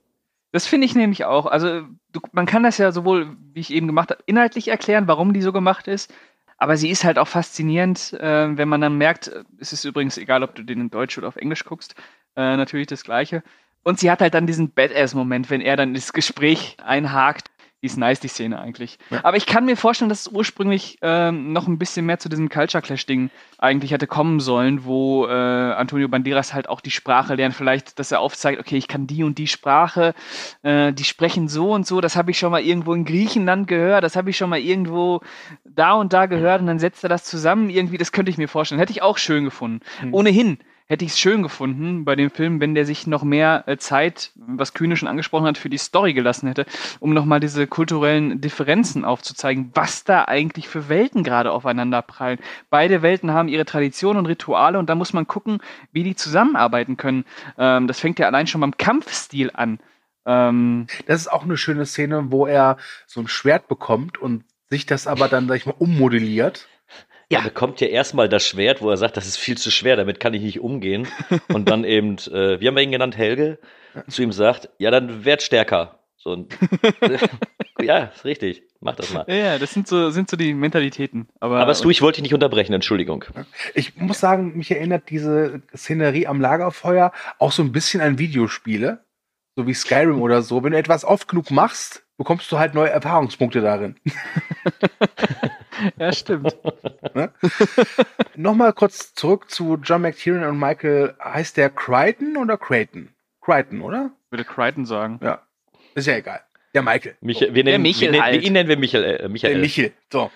Das finde ich nämlich auch. Also du, man kann das ja sowohl, wie ich eben gemacht habe, inhaltlich erklären, warum die so gemacht ist. Aber sie ist halt auch faszinierend, äh, wenn man dann merkt, es ist übrigens egal, ob du den in Deutsch oder auf Englisch guckst, äh, natürlich das Gleiche. Und sie hat halt dann diesen Badass-Moment, wenn er dann das Gespräch einhakt. Die ist nice, die Szene eigentlich. Aber ich kann mir vorstellen, dass es ursprünglich ähm, noch ein bisschen mehr zu diesem Culture Clash-Ding eigentlich hätte kommen sollen, wo äh, Antonio Banderas halt auch die Sprache lernt. Vielleicht, dass er aufzeigt, okay, ich kann die und die Sprache, äh, die sprechen so und so, das habe ich schon mal irgendwo in Griechenland gehört, das habe ich schon mal irgendwo da und da gehört und dann setzt er das zusammen irgendwie, das könnte ich mir vorstellen. Hätte ich auch schön gefunden. Ohnehin hätte ich es schön gefunden bei dem Film, wenn der sich noch mehr äh, Zeit, was Kühne schon angesprochen hat, für die Story gelassen hätte, um nochmal diese kulturellen Differenzen aufzuzeigen, was da eigentlich für Welten gerade aufeinander prallen. Beide Welten haben ihre Traditionen und Rituale und da muss man gucken, wie die zusammenarbeiten können. Ähm, das fängt ja allein schon beim Kampfstil an. Ähm, Das ist auch eine schöne Szene, wo er so ein Schwert bekommt und sich das aber dann, sag ich mal, ummodelliert. Ja. Er bekommt ja erstmal das Schwert, wo er sagt, das ist viel zu schwer, damit kann ich nicht umgehen. Und dann eben, äh, wie haben wir ihn genannt, Helge, zu ihm sagt, ja, dann werd stärker. So, und, ja, ist richtig. Mach das mal. ja, das sind so, sind so die Mentalitäten. Aber, Aber Stu, ich wollte dich nicht unterbrechen, Entschuldigung. Ich muss sagen, mich erinnert diese Szenerie am Lagerfeuer auch so ein bisschen an Videospiele, so wie Skyrim oder so. Wenn du etwas oft genug machst, bekommst du halt neue Erfahrungspunkte darin. ja, stimmt. Ne? Nochmal kurz zurück zu John McTiernan und Michael. Heißt der Crichton oder Creighton? Crichton, oder? Würde Crichton sagen. Ja. Ist ja egal. Der Michael. Michael, wir nennen, Michel wir nennen, halt. Ihn nennen wir Michael. Äh, Michael. Der Michel. So.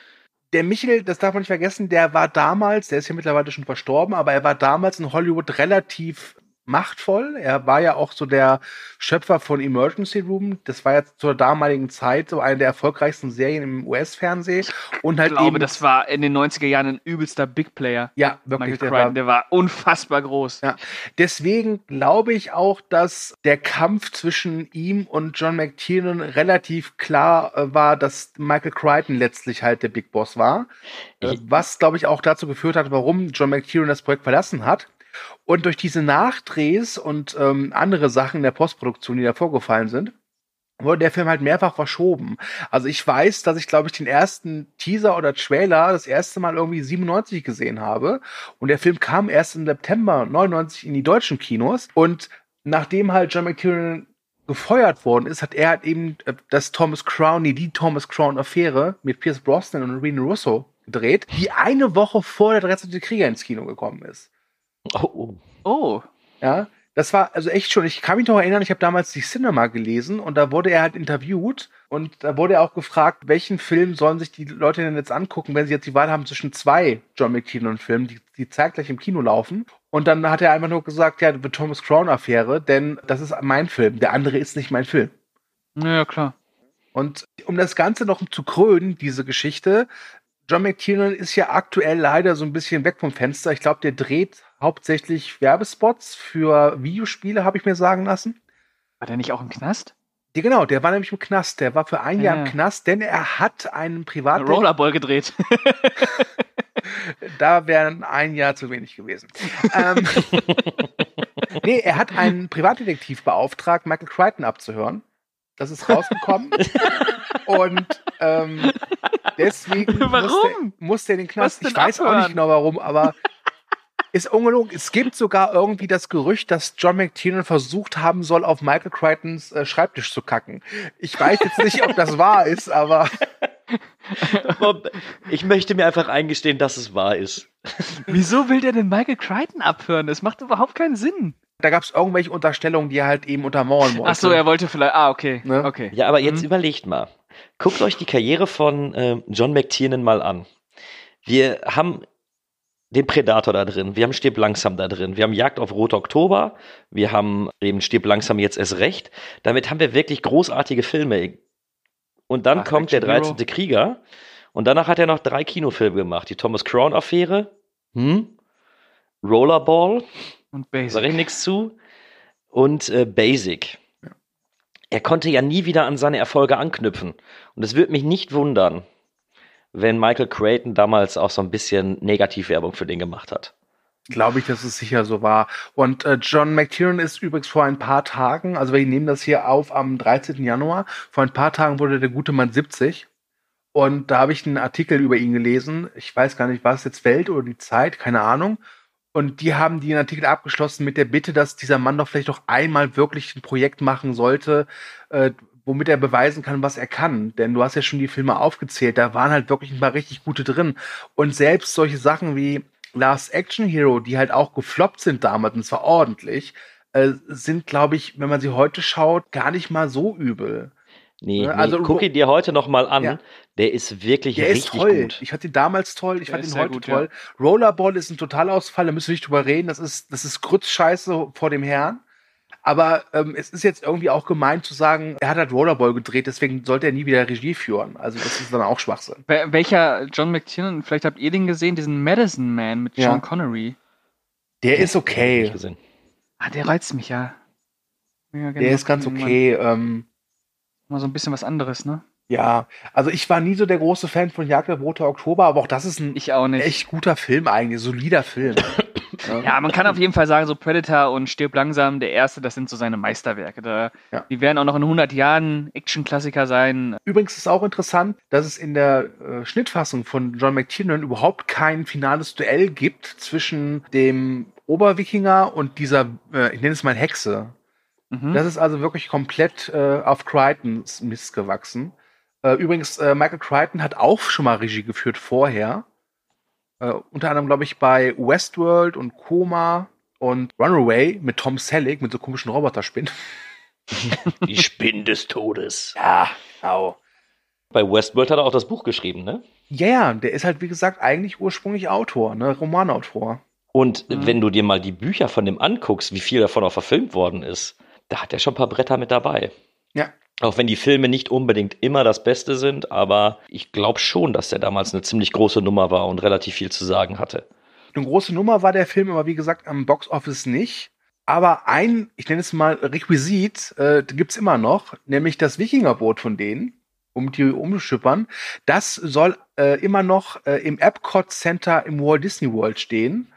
Der Michel, das darf man nicht vergessen, der war damals, der ist ja mittlerweile schon verstorben, aber er war damals in Hollywood relativ machtvoll. Er war ja auch so der Schöpfer von Emergency Room. Das war ja zur damaligen Zeit so eine der erfolgreichsten Serien im US-Fernsehen. Und halt Ich glaube, eben, das war in den 90er Jahren ein übelster Big Player. ja, wirklich, der Crichton, war, der war unfassbar groß. Ja. Deswegen glaube ich auch, dass der Kampf zwischen ihm und John McTiernan relativ klar äh, war, dass Michael Crichton letztlich halt der Big Boss war. Äh, Ich- was, glaube ich, auch dazu geführt hat, warum John McTiernan das Projekt verlassen hat. Und durch diese Nachdrehs und ähm, andere Sachen in der Postproduktion, die da vorgefallen sind, wurde der Film halt mehrfach verschoben. Also ich weiß, dass ich, glaube ich, den ersten Teaser oder Trailer das erste Mal irgendwie 97 gesehen habe. Und der Film kam erst im September 99 in die deutschen Kinos. Und nachdem halt John McTiernan gefeuert worden ist, hat er halt eben äh, das Thomas Crown, nee, die Thomas Crown Affäre mit Pierce Brosnan und Rene Russo gedreht, die eine Woche vor der 13. Krieger ins Kino gekommen ist. Oh, oh. Oh. Ja, das war also echt schon, ich kann mich noch erinnern, ich habe damals die Cinema gelesen und da wurde er halt interviewt und da wurde er auch gefragt, welchen Film sollen sich die Leute denn jetzt angucken, wenn sie jetzt die Wahl haben zwischen zwei John McTiernan-Filmen, die, die zeitgleich im Kino laufen. Und dann hat er einfach nur gesagt, ja, die Thomas Crown-Affäre, denn das ist mein Film, der andere ist nicht mein Film. Ja, klar. Und um das Ganze noch zu krönen, diese Geschichte, John McTiernan ist ja aktuell leider so ein bisschen weg vom Fenster. Ich glaube, der dreht hauptsächlich Werbespots für Videospiele, habe ich mir sagen lassen. War der nicht auch im Knast? Ja, genau, der war nämlich im Knast. Der war für ein Ja. Jahr im Knast, denn er hat einen Privat. Rollerball gedreht. Da wäre ein Jahr zu wenig gewesen. ähm, nee, er hat einen Privatdetektiv beauftragt, Michael Crichton abzuhören. Das ist rausgekommen. Und ähm, deswegen Warum? musste, musste er in den Knast. Ich weiß auch abhören? nicht genau warum, aber ist ungelogen. Es gibt sogar irgendwie das Gerücht, dass John McTiernan versucht haben soll, auf Michael Crichtons äh, Schreibtisch zu kacken. Ich weiß jetzt nicht, ob das wahr ist, aber Ich möchte mir einfach eingestehen, dass es wahr ist. Wieso will der denn Michael Crichton abhören? Das macht überhaupt keinen Sinn. da gab es irgendwelche Unterstellungen, die er halt eben untermauern wollte. Ach so, er wollte vielleicht. Ah, okay. Ne? Okay. Ja, aber jetzt Mhm. überlegt mal. Guckt euch die Karriere von ähm, John McTiernan mal an. Wir haben den Predator da drin, wir haben Stirb langsam da drin, wir haben Jagd auf Rot Oktober, wir haben eben Stirb langsam jetzt erst recht. Damit haben wir wirklich großartige Filme. Und dann Ach, kommt der Action Hero. 13. Krieger und danach hat er noch drei Kinofilme gemacht. Die Thomas Crown Affäre, hm? Rollerball, Und Sag ich Basic. nichts zu. Und äh, Basic. Er konnte ja nie wieder an seine Erfolge anknüpfen. Und es würde mich nicht wundern, wenn Michael Creighton damals auch so ein bisschen Negativwerbung für den gemacht hat. Glaube ich, dass es sicher so war. Und äh, John McTiernan ist übrigens vor ein paar Tagen, also wir nehmen das hier auf am 13. Januar, vor ein paar Tagen wurde der gute Mann 70. Und da habe ich einen Artikel über ihn gelesen. Ich weiß gar nicht, war es jetzt Welt oder die Zeit, keine Ahnung. Und die haben den Artikel abgeschlossen mit der Bitte, dass dieser Mann doch vielleicht doch einmal wirklich ein Projekt machen sollte, äh, womit er beweisen kann, was er kann. Denn du hast ja schon die Filme aufgezählt, da waren halt wirklich ein paar richtig gute drin. Und selbst solche Sachen wie Last Action Hero, die halt auch gefloppt sind damals, und zwar ordentlich, äh, sind, glaube ich, wenn man sie heute schaut, gar nicht mal so übel. Nee, Ja, nee also- guck ihn dir heute noch mal an. Ja. Der ist wirklich Der ist richtig toll. gut. Ich fand ihn damals toll, ich Der fand ist ihn heute gut, toll. Rollerball ist ein Totalausfall, da müssen wir nicht drüber reden. Das ist, das ist Grützscheiße vor dem Herrn. Aber ähm, es ist jetzt irgendwie auch gemeint zu sagen, er hat halt Rollerball gedreht, deswegen sollte er nie wieder Regie führen. Also das ist dann auch Schwachsinn. Wel- Welcher John McTiernan, vielleicht habt ihr den gesehen, diesen Medicine Man mit Ja. Sean Connery. Der ist okay. Ah, der reizt mich ja. ja Der ist ganz okay. Ähm, Mal so ein bisschen was anderes, ne? ja, also ich war nie so der große Fan von Jagd auf Roter Oktober, aber auch das ist ein Ich auch nicht. echt guter Film eigentlich, solider Film. Ja, man kann auf jeden Fall sagen, so Predator und Stirb langsam, der erste, das sind so seine Meisterwerke. Da, Ja. Die werden auch noch in 100 Jahren Action-Klassiker sein. Übrigens ist auch interessant, dass es in der äh, Schnittfassung von John McTiernan überhaupt kein finales Duell gibt zwischen dem Oberwikinger und dieser, äh, ich nenne es mal Hexe. Mhm. Das ist also wirklich komplett äh, auf Crichtons Mist gewachsen. Äh, übrigens, äh, Michael Crichton hat auch schon mal Regie geführt vorher. Äh, unter anderem, glaube ich, bei Westworld und Koma und Runaway mit Tom Selleck, mit so komischen Roboterspinnen. Die Spinn des Todes. Ja, genau. Bei Westworld hat er auch das Buch geschrieben, ne? Ja, ja, der ist halt, wie gesagt, eigentlich ursprünglich Autor, ne, Romanautor. Und Mhm. wenn du dir mal die Bücher von dem anguckst, wie viel davon auch verfilmt worden ist, da hat er schon ein paar Bretter mit dabei. Ja. Auch wenn die Filme nicht unbedingt immer das Beste sind, aber ich glaube schon, dass der damals eine ziemlich große Nummer war und relativ viel zu sagen hatte. Eine große Nummer war der Film, aber wie gesagt, am Boxoffice nicht. Aber ein, ich nenne es mal Requisit, äh, gibt's immer noch, nämlich das Wikingerboot von denen, um die umzuschippern. Das soll äh, immer noch äh, im Epcot Center im Walt Disney World stehen.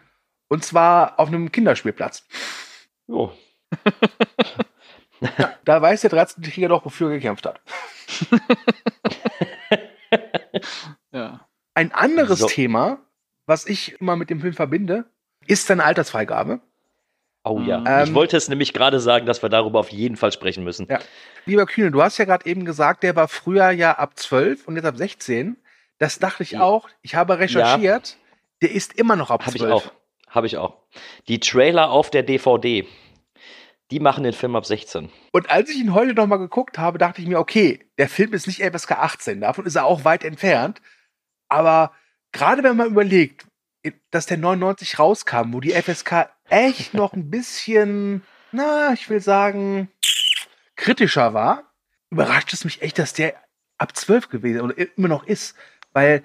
Und zwar auf einem Kinderspielplatz. Jo. da weiß der 13. Krieger doch, wofür er gekämpft hat. Ja. Ein anderes So. Thema, was ich immer mit dem Film verbinde, ist seine Altersfreigabe. Oh ja. Ähm, ich wollte es nämlich gerade sagen, dass wir darüber auf jeden Fall sprechen müssen. Ja. Lieber Kühne, du hast ja gerade eben gesagt, der war früher ja ab 12 und jetzt ab 16. Das dachte ich Ja. auch. Ich habe recherchiert. Der ist immer noch ab Habe 12. ich auch. Habe ich auch. Die Trailer auf der DVD, die machen den Film ab 16. Und als ich ihn heute noch mal geguckt habe, dachte ich mir, okay, der Film ist nicht FSK 18, davon ist er auch weit entfernt. Aber gerade wenn man überlegt, dass der 99 rauskam, wo die FSK echt noch ein bisschen, na, ich will sagen, kritischer war, überrascht es mich echt, dass der ab 12 gewesen oder immer noch ist. Weil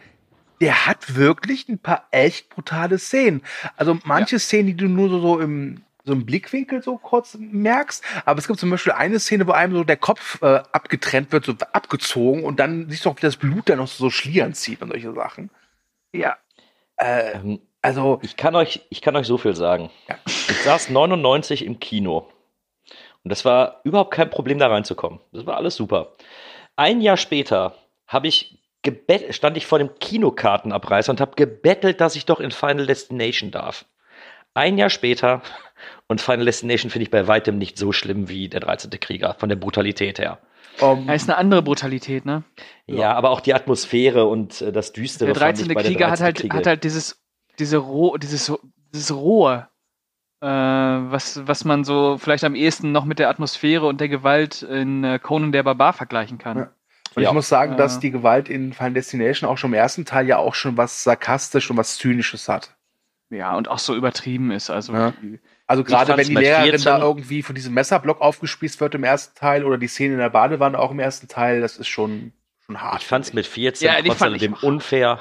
der hat wirklich ein paar echt brutale Szenen. Also manche Szenen, die du nur so, so im so im Blickwinkel so kurz merkst, aber es gibt zum Beispiel eine Szene, wo einem so der Kopf äh, abgetrennt wird, so abgezogen und dann siehst du auch, wie das Blut dann noch so Schlieren zieht und solche Sachen. Ja. Äh, Ähm, also, ich, kann euch, ich kann euch so viel sagen. Ja. Ich saß 99 im Kino. Und das war überhaupt kein Problem, da reinzukommen. Das war alles super. Ein Jahr später habe ich stand ich vor dem Kinokartenabreißer und habe gebettelt, dass ich doch in Final Destination darf. Ein Jahr später und Final Destination finde ich bei weitem nicht so schlimm wie der 13. Krieger, von der Brutalität her. ähm, Da ist eine andere Brutalität, ne? Ja, aber auch die Atmosphäre und äh, das Düstere. Der fand 13. ich bei der Krieger hat 13. halt, Kriege. hat halt dieses, diese Roh, dieses, dieses Rohe, äh, was, was man so vielleicht am ehesten noch mit der Atmosphäre und der Gewalt in äh, Conan der Barbar vergleichen kann. Ja. und Ja. ich muss sagen, dass Äh. die Gewalt in Final Destination auch schon im ersten Teil ja auch schon was sarkastisch und was zynisches hat. Ja, und auch so übertrieben ist. Also Ja. Also gerade fand's wenn die Lehrerin 14 da irgendwie von diesem Messerblock aufgespießt wird im ersten Teil oder die Szene in der Badewanne auch im ersten Teil, das ist schon, schon hart. Ich fand es mit 14 Ja, die trotz fand ich alledem auch. unfair.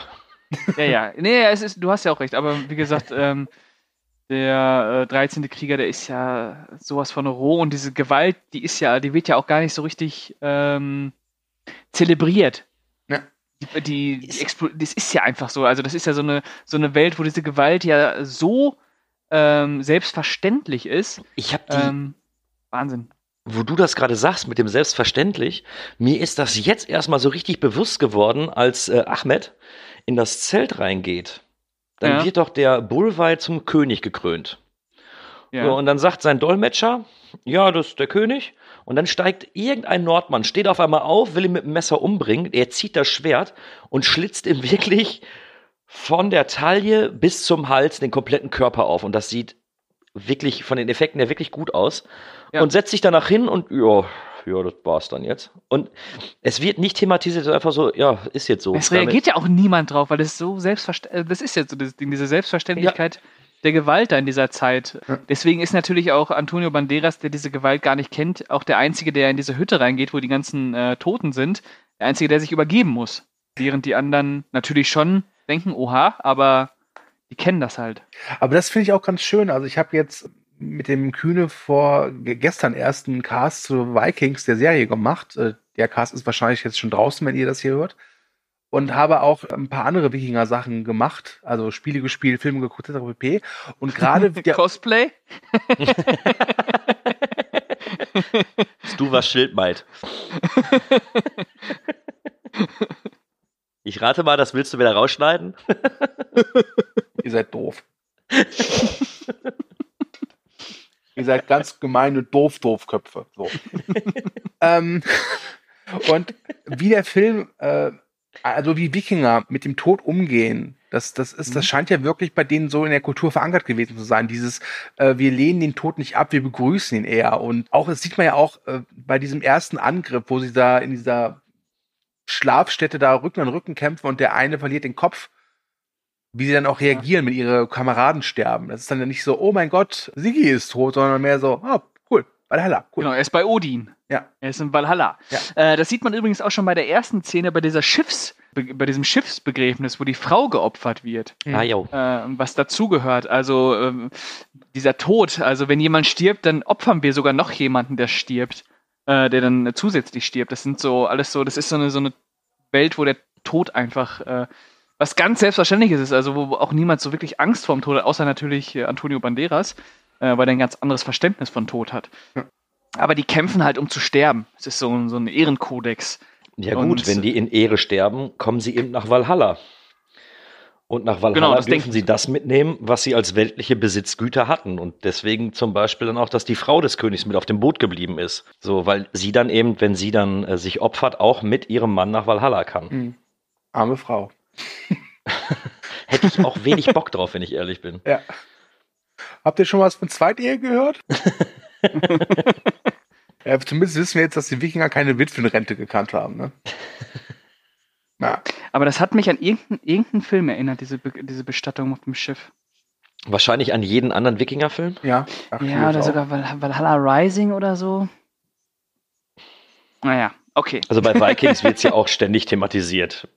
Ja, ja. Nee, es ist, du hast ja auch recht, aber wie gesagt, ähm, der äh, 13. Krieger, der ist ja sowas von roh und diese Gewalt, die ist ja, die wird ja auch gar nicht so richtig ähm, zelebriert. Die, die, die Explo das ist ja einfach so. Also das ist ja so eine, so eine Welt, wo diese Gewalt ja so ähm, selbstverständlich ist. Ich habe die, Ähm, Wahnsinn. wo du das gerade sagst, mit dem Selbstverständlich, mir ist das jetzt erstmal so richtig bewusst geworden, als äh, Ahmed in das Zelt reingeht. Dann Ja. wird doch der Bullwei zum König gekrönt. Ja. So, und dann sagt sein Dolmetscher, ja, das ist der König. Und dann steigt irgendein Nordmann, steht auf einmal auf, will ihn mit dem Messer umbringen. Er zieht das Schwert und schlitzt ihm wirklich von der Taille bis zum Hals den kompletten Körper auf. Und das sieht wirklich von den Effekten her wirklich gut aus. Ja. Und setzt sich danach hin und ja, ja, das war's dann jetzt. Und es wird nicht thematisiert, es ist einfach so, ja, ist jetzt so. Es Damit- reagiert ja auch niemand drauf, weil es so selbstverständlich, das ist jetzt so das Ding, diese Selbstverständlichkeit der Gewalt da in dieser Zeit. Deswegen ist natürlich auch Antonio Banderas, der diese Gewalt gar nicht kennt, auch der Einzige, der in diese Hütte reingeht, wo die ganzen äh, Toten sind, der Einzige, der sich übergeben muss. Während die anderen natürlich schon denken, oha, aber die kennen das halt. Aber das finde ich auch ganz schön. Also ich habe jetzt mit dem Kühne vor ge- gestern erst einen Cast zu Vikings der Serie gemacht. Äh, Der Cast ist wahrscheinlich jetzt schon draußen, wenn ihr das hier hört. Und habe auch ein paar andere Wikinger-Sachen gemacht, also Spiele gespielt, Filme geguckt, etc. pp. Und gerade der, Cosplay? Du warst Schildmeid. Ich rate mal, das willst du wieder rausschneiden. ihr seid doof. ihr seid ganz gemeine Doof-Doof-Köpfe. So. ähm, und wie der Film, äh, also wie Wikinger mit dem Tod umgehen, das, das ist, das scheint ja wirklich bei denen so in der Kultur verankert gewesen zu sein. Dieses, äh, wir lehnen den Tod nicht ab, wir begrüßen ihn eher. Und auch, das sieht man ja auch äh, bei diesem ersten Angriff, wo sie da in dieser Schlafstätte da Rücken an Rücken kämpfen und der eine verliert den Kopf wie sie dann auch reagieren, wenn ihre Kameraden sterben. Das ist dann ja nicht so, oh mein Gott, Sigi ist tot, sondern mehr so, ah, cool, Valhalla, cool. Genau, er ist bei Odin. Ja. Er ist in Valhalla. Ja. Äh, das sieht man übrigens auch schon bei der ersten Szene, bei dieser Schiffs, bei diesem Schiffsbegräbnis, wo die Frau geopfert wird. Mhm. Ah, jo. Äh, was dazugehört. Also ähm, dieser Tod. Also wenn jemand stirbt, dann opfern wir sogar noch jemanden, der stirbt, äh, der dann äh, zusätzlich stirbt. Das sind so alles so, das ist so eine so eine Welt, wo der Tod einfach äh, was ganz Selbstverständliches ist, also wo auch niemand so wirklich Angst vorm Tod hat, außer natürlich äh, Antonio Banderas, äh, weil er ein ganz anderes Verständnis von Tod hat. Aber die kämpfen halt, um zu sterben. Es ist so ein, so ein Ehrenkodex. Ja Und- gut, wenn die in Ehre sterben, kommen sie eben nach Valhalla. Und nach Valhalla Genau, das dürfen denken sie das mitnehmen, was sie als weltliche Besitzgüter hatten. Und deswegen zum Beispiel dann auch, dass die Frau des Königs mit auf dem Boot geblieben ist. So, weil sie dann eben, wenn sie dann äh, sich opfert, auch mit ihrem Mann nach Valhalla kann. Hm. Arme Frau. Hätte ich auch wenig Bock drauf, wenn ich ehrlich bin. Ja. Habt ihr schon was von Zweitehe gehört? ja, zumindest wissen wir jetzt, dass die Wikinger keine Witwenrente gekannt haben. Ne? Na, Aber das hat mich an irgendeinen irgendeinen Film erinnert, diese, Be diese Bestattung auf dem Schiff. Wahrscheinlich an jeden anderen Wikingerfilm. ja. Ach, Ja, oder auch. sogar Val Valhalla Rising oder so. Naja, okay. Also bei Vikings wird es ja auch ständig thematisiert.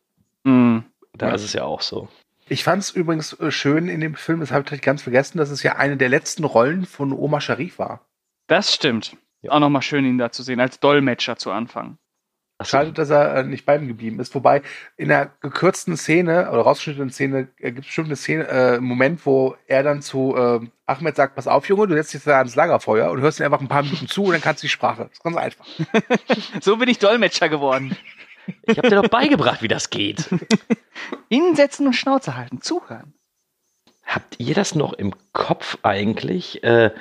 Mm. Da Ja. ist es ja auch so. Ich fand es übrigens äh, schön in dem Film, das habe ich ganz vergessen, dass es ja eine der letzten Rollen von Oma Sharif war. Das stimmt. Auch nochmal schön, ihn da zu sehen, als Dolmetscher zu Anfang. Ach so. Schade, dass er äh, nicht bei ihm geblieben ist. Wobei in der gekürzten Szene oder rausgeschnittenen Szene äh, gibt es bestimmt eine Szene, äh, einen Moment, wo er dann zu äh, Ahmed sagt: Pass auf, Junge, du setzt dich da ans Lagerfeuer und hörst ihn einfach ein paar Minuten zu und dann kannst du die Sprache. Das ist ganz einfach. So bin ich Dolmetscher geworden. Ich habe dir doch beigebracht, wie das geht. Hinsetzen und Schnauze halten, zuhören. Habt ihr das noch im Kopf eigentlich? Äh,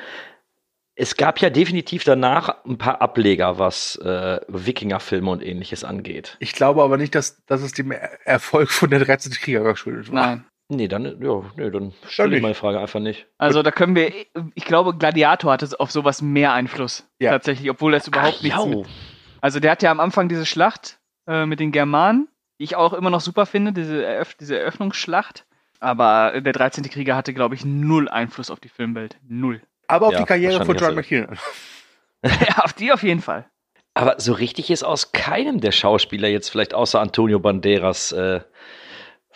es gab ja definitiv danach ein paar Ableger, was äh, Wikingerfilme und ähnliches angeht. Ich glaube aber nicht, dass, dass es dem Er- Erfolg von der 13. Krieger geschuldet war. Nein. Nee, dann, ja, nee, dann stelle nicht. ich meine Frage einfach nicht. Also da können wir, ich glaube, Gladiator hatte auf sowas mehr Einfluss. Ja. Tatsächlich, obwohl das überhaupt Ach, nichts mit. Also der hat ja am Anfang diese Schlacht äh, mit den Germanen, die ich auch immer noch super finde, diese, Eröff diese Eröffnungsschlacht. Aber der 13. Krieger hatte, glaube ich, null Einfluss auf die Filmwelt. Null. Aber auf Ja, die Karriere von John McTiernan. ja, auf die auf jeden Fall. Aber so richtig ist aus keinem der Schauspieler jetzt vielleicht außer Antonio Banderas äh,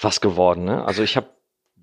was geworden. Ne? Also ich habe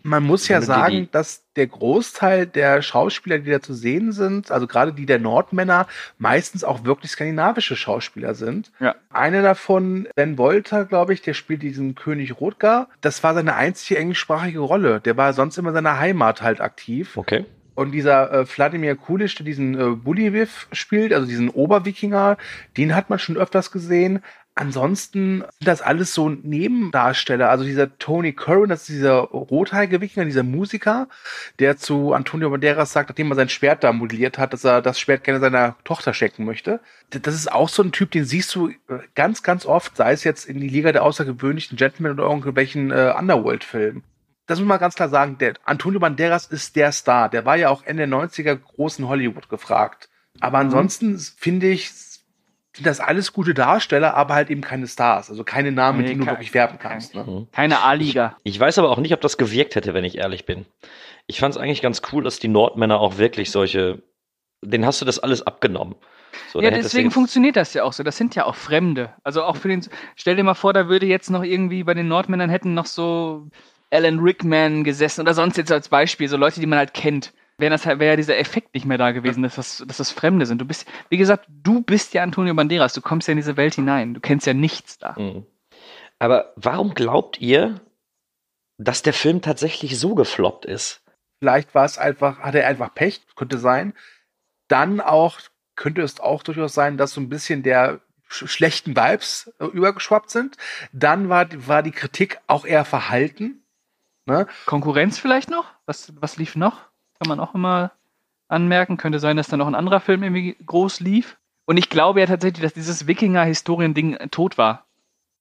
Man muss ja sagen, dass der Großteil der Schauspieler, die da zu sehen sind, also gerade die der Nordmänner, meistens auch wirklich skandinavische Schauspieler sind. Ja. Einer davon, Ben Wolter, glaube ich, der spielt diesen König Rotgar. Das war seine einzige englischsprachige Rolle. Der war sonst immer in seiner Heimat halt aktiv. okay. Und dieser äh, Wladimir Kulic, der diesen äh, Buliviv spielt, also diesen Oberwikinger, den hat man schon öfters gesehen. Ansonsten sind das alles so Nebendarsteller. Also dieser Tony Curran, das ist dieser rothaarige Wikinger, dieser Musiker, der zu Antonio Banderas sagt, nachdem er sein Schwert da modelliert hat, dass er das Schwert gerne seiner Tochter schenken möchte. Das ist auch so ein Typ, den siehst du äh, ganz, ganz oft, sei es jetzt in die Liga der außergewöhnlichen Gentlemen oder irgendwelchen äh, Underworld-Filmen das muss man ganz klar sagen, der Antonio Banderas ist der Star. Der war ja auch Ende der 90er großen Hollywood gefragt. Aber ansonsten finde ich, sind das alles gute Darsteller, aber halt eben keine Stars. Also keine Namen, Nee, denen du wirklich werben kannst. Ne? Mhm. Keine A-Liga. Ich weiß aber auch nicht, ob das gewirkt hätte, wenn ich ehrlich bin. Ich fand es eigentlich ganz cool, dass die Nordmänner auch wirklich solche. Den hast du das alles abgenommen. So, ja, deswegen funktioniert das ja auch so. Das sind ja auch Fremde. Also auch für den. Stell dir mal vor, da würde jetzt noch irgendwie bei den Nordmännern hätten noch so Alan Rickman gesessen oder sonst jetzt als Beispiel, so Leute, die man halt kennt. Wäre das halt, wäre ja dieser Effekt nicht mehr da gewesen, dass das, dass das Fremde sind. Du bist, wie gesagt, du bist ja Antonio Banderas, du kommst ja in diese Welt hinein. Du kennst ja nichts da. Mhm. Aber warum glaubt ihr, dass der Film tatsächlich so gefloppt ist? Vielleicht war es einfach, hatte er einfach Pech, könnte sein. Dann auch, könnte es auch durchaus sein, dass so ein bisschen der sch schlechten Vibes äh, übergeschwappt sind. Dann war, die- war die Kritik auch eher verhalten. Ne? Konkurrenz vielleicht noch? Was, was lief noch? Kann man auch immer anmerken. Könnte sein, dass da noch ein anderer Film irgendwie groß lief. Und ich glaube ja tatsächlich, dass dieses Wikinger-Historien-Ding tot war.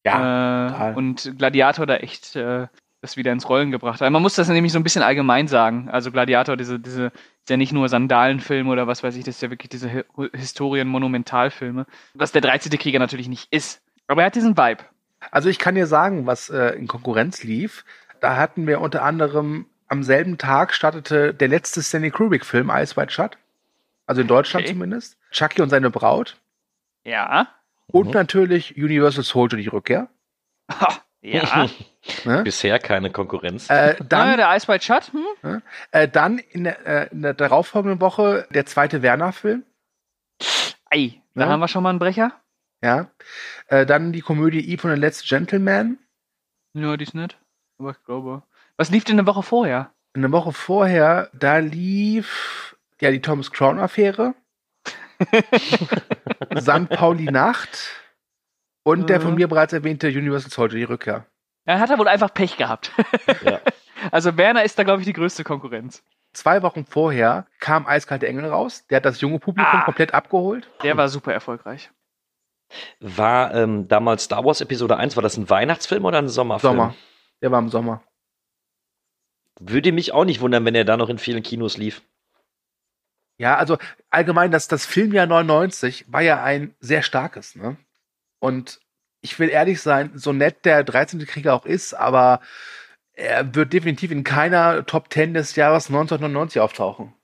Ja, äh, total. und Gladiator da echt äh, das wieder ins Rollen gebracht hat. Man muss das nämlich so ein bisschen allgemein sagen. Also Gladiator, diese, diese, ist ja nicht nur Sandalenfilme oder was weiß ich, das ist ja wirklich diese Hi- Historien-Monumentalfilme. Was der 13. Krieger natürlich nicht ist. Aber er hat diesen Vibe. Also ich kann dir sagen, was äh, in Konkurrenz lief. Da hatten wir unter anderem am selben Tag startete der letzte Stanley Kubrick-Film Ice White Shut. Also in Deutschland Okay. zumindest. Chucky und seine Braut. Ja. Und Mhm. natürlich Universal Soldier die Rückkehr. Ja. Ne? Bisher keine Konkurrenz. Äh, Dann, dann, der Ice White Shut. Hm? äh, dann in der, äh, in der darauffolgenden Woche der zweite Werner-Film. Ei, da Ja. haben wir schon mal einen Brecher. Ja. Äh, dann die Komödie Eve und the Last Gentleman. Ja, die ist nett. Aber ich glaube. Was lief denn eine Woche vorher? Eine Woche vorher, da lief ja die Thomas Crown-Affäre. St. Pauli Nacht und der von Mhm. mir bereits erwähnte Universal Soldier, die Rückkehr. Er hat er wohl einfach Pech gehabt. Ja. Also Werner ist da, glaube ich, die größte Konkurrenz. Zwei Wochen vorher kam Eiskalte Engel raus. Der hat das junge Publikum Ah. komplett abgeholt. Der war super erfolgreich. War ähm, damals Star Wars Episode 1, war das ein Weihnachtsfilm oder ein Sommerfilm? Sommer. Der war im Sommer. Würde mich auch nicht wundern, wenn er da noch in vielen Kinos lief. Ja, also allgemein, das, das Filmjahr 99 war ja ein sehr starkes, ne? Und ich will ehrlich sein, so nett der 13. Krieger auch ist, aber er wird definitiv in keiner Top 10 des Jahres 1999 auftauchen.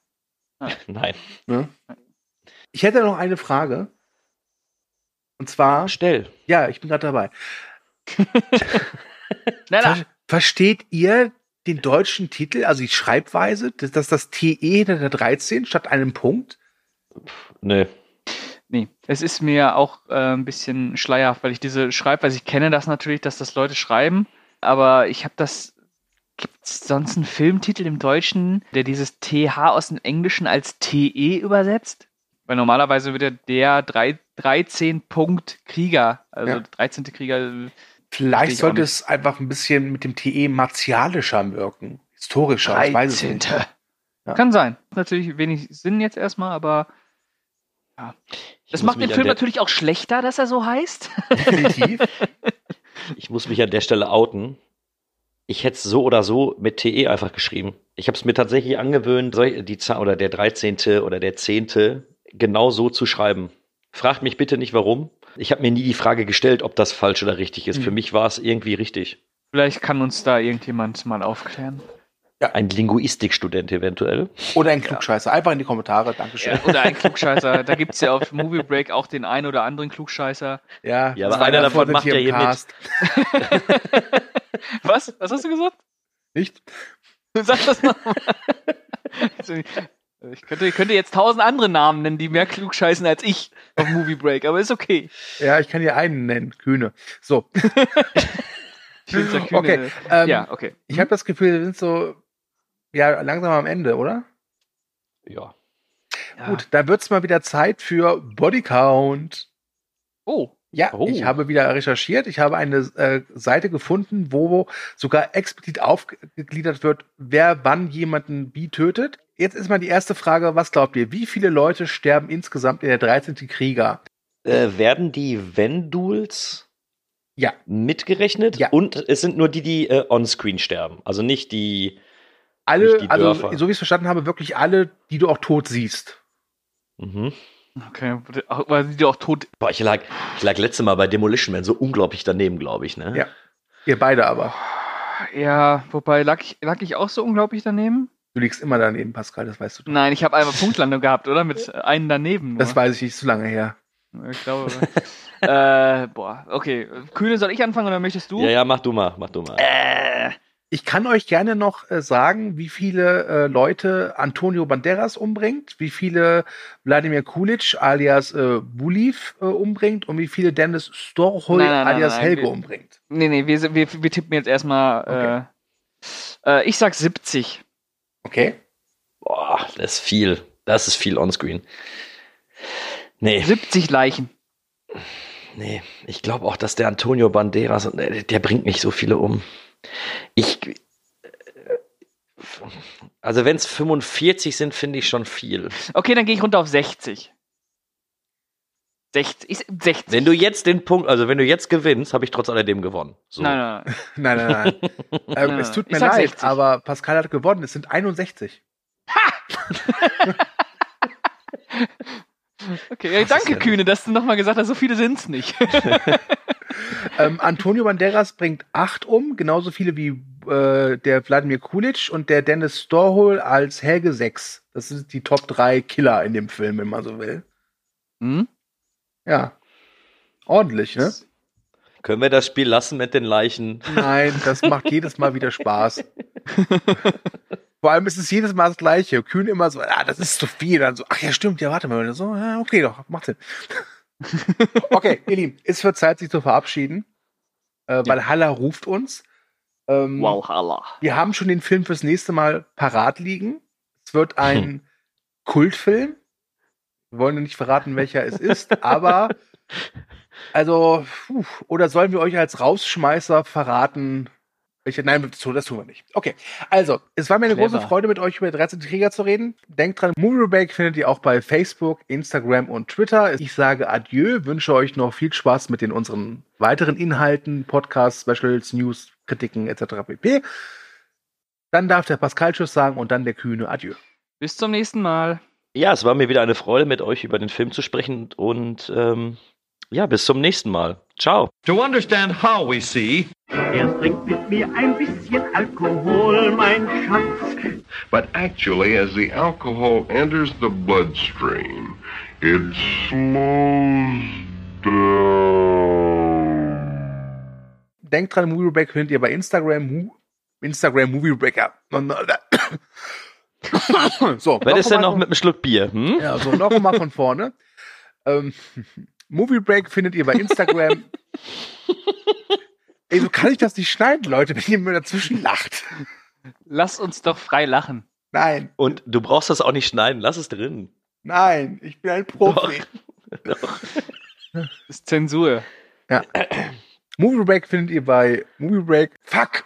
Nein. Ne? Ich hätte noch eine Frage. Und zwar, Stell. ja, ich bin gerade dabei. Ver versteht ihr den deutschen Titel, also die Schreibweise, dass dass das TE hinter der 13 statt einem Punkt? Nö. Nee, es ist mir auch äh, ein bisschen schleierhaft, weil ich diese Schreibweise, ich kenne das natürlich, dass das Leute schreiben, aber ich habe das. Gibt es sonst einen Filmtitel im Deutschen, der dieses TH aus dem Englischen als TE übersetzt? Weil normalerweise wird ja der drei- 13 Punkt Krieger, also Ja. 13. Krieger. Vielleicht sollte es einfach ein bisschen mit dem TE martialischer wirken. Historischer, ich weiß es nicht. Ja. Kann sein. Natürlich wenig Sinn jetzt erstmal, aber Ich das macht den Film natürlich auch schlechter, dass er so heißt. Definitiv. Ich muss mich an der Stelle outen. Ich hätte es so oder so mit TE einfach geschrieben. Ich habe es mir tatsächlich angewöhnt, die Zahl oder der 13. oder der 10. genau so zu schreiben. Fragt mich bitte nicht warum. Ich habe mir nie die Frage gestellt, ob das falsch oder richtig ist. Hm. Für mich war es irgendwie richtig. Vielleicht kann uns da irgendjemand mal aufklären. Ein Linguistikstudent eventuell. Oder ein Klugscheißer. Einfach in die Kommentare. Dankeschön. Oder ein Klugscheißer. Da gibt es ja auf Movie Break auch den einen oder anderen Klugscheißer. Ja, Ja, aber einer davon macht ja hier mit. Was? Was hast du gesagt? Nicht? Sag das nochmal. Ich könnte, ich könnte jetzt tausend andere Namen nennen, die mehr klugscheißen als ich auf Movie Break, aber ist okay. Ja, ich kann dir einen nennen. Kühne. So. Ich find's ja kühne- Okay, ähm, ja, okay. Ich habe das Gefühl, wir sind so ja langsam am Ende, oder? Ja. Ja. Gut, dann wird's mal wieder Zeit für Bodycount. Oh, Ja, Oh. ich habe wieder recherchiert. Ich habe eine äh, Seite gefunden, wo sogar explizit aufgegliedert wird, wer wann jemanden wie tötet. Jetzt ist mal die erste Frage, was glaubt ihr? Wie viele Leute sterben insgesamt in der 13. Krieger? Äh, werden die Venduls Ja. mitgerechnet? Ja. Und es sind nur die, die äh, onscreen sterben. Also nicht die. Alle, Nicht die also Dörfer. so wie ich es verstanden habe, wirklich alle, die du auch tot siehst. Mhm. okay. Weil die auch tot. Boah, ich lag, ich lag letzte Mal bei Demolition Man so unglaublich daneben, glaube ich. Ne? Ja. Ihr beide aber. Ja, wobei lag ich, lag ich auch so unglaublich daneben? Du liegst immer daneben, Pascal, das weißt du. doch. Nein, ich habe einmal Punktlandung gehabt, oder? Mit einem daneben. Nur. Das weiß ich nicht, so lange her. Ich glaube. äh, boah, okay. Kühne, soll ich anfangen oder möchtest du? ja, ja, mach du mal, mach du mal. Äh, Ich kann euch gerne noch äh, sagen, wie viele äh, Leute Antonio Banderas umbringt, wie viele Wladimir Kulic alias äh, Buliv äh, umbringt und wie viele Dennis Storhol Nein, nein, nein, alias nein, Helge wir- umbringt. nee, nee, wir, wir, wir tippen jetzt erstmal. Äh, äh, ich sag 70. Okay? Boah, das ist viel. Das ist viel onscreen. Nee, 70 Leichen. nee. Ich glaube auch, dass der Antonio Banderas, der, der bringt nicht so viele um. Ich. äh, Also, wenn es 45 sind, finde ich schon viel. Okay, dann gehe ich runter auf 60. 60. Ich, 60. Wenn du jetzt den Punkt, also wenn du jetzt gewinnst, habe ich trotz alledem gewonnen. So. Nein, nein, nein. Nein, nein, nein. ähm, Ja, es tut mir leid, 60. aber Pascal hat gewonnen. Es sind 61. Okay, ja, danke, ja- Kühne, dass du nochmal gesagt hast, so viele sind's nicht. ähm, Antonio Banderas bringt acht um, genauso viele wie äh, der Wladimir Kulic und der Dennis Storhol als Helge sechs. Das sind die Top drei Killer in dem Film, wenn man so will. Hm? Ja. Ordentlich, ne? Können wir das Spiel lassen mit den Leichen? Nein, das macht jedes Mal wieder Spaß. Vor allem ist es jedes Mal das Gleiche. Kühn immer so, ah, das ist zu viel. Dann so, ach ja, stimmt, ja, warte mal. So, ja, okay, doch, macht Sinn. okay, ihr Lieben, ist für Zeit, sich zu verabschieden. Äh, weil Halla ruft uns. Ähm, Walhalla. Wir haben schon den Film fürs nächste Mal parat liegen. Es wird ein Kultfilm. Wir wollen ja nicht verraten, welcher es ist, aber also, puh, oder sollen wir euch als Rausschmeißer verraten? Welche, nein, das tun das tun wir nicht. Okay, also, es war mir eine Clever. große Freude, mit euch über 13 Krieger zu reden. Denkt dran, Movie Break findet ihr auch bei Facebook, Instagram und Twitter. Ich sage Adieu, wünsche euch noch viel Spaß mit den unseren weiteren Inhalten, Podcasts, Specials, News, Kritiken etc. pp. Dann darf der Pascal Tschüss sagen und dann der kühne Adieu. Bis zum nächsten Mal. Ja, es war mir wieder eine Freude, mit euch über den Film zu sprechen und ähm, ja, bis zum nächsten Mal. Ciao. To understand how we see, Erst trink mit mir ein bisschen Alkohol, mein Schatz. But actually, as the alcohol enters the bloodstream, it slows down. Denkt dran, Movie Break findet ihr bei Instagram, Instagram Movie Breaker. so, Wer ist denn noch mit einem Schluck Bier? Hm? Ja, so noch mal von vorne. Ähm, Movie Break findet ihr bei Instagram. Ey, so kann ich das nicht schneiden, Leute, wenn ihr mir dazwischen lacht. Lass uns doch frei lachen. Nein, Und du brauchst das auch nicht schneiden, lass es drin. nein, ich bin ein Profi. Doch. Das ist Zensur. Ja. Movie Break findet ihr bei Movie Break. Fuck!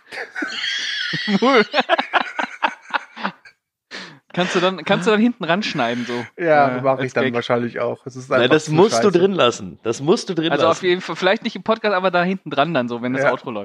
Kannst du dann, kannst du dann hinten ranschneiden, so. Ja, Äh, mache ich dann Gag. wahrscheinlich auch. Ist Nein, das musst du scheiße. drin lassen. Das musst du drin Also auf lassen. jeden Fall, vielleicht nicht im Podcast, aber da hinten dran dann so, wenn das Ja. Outro läuft.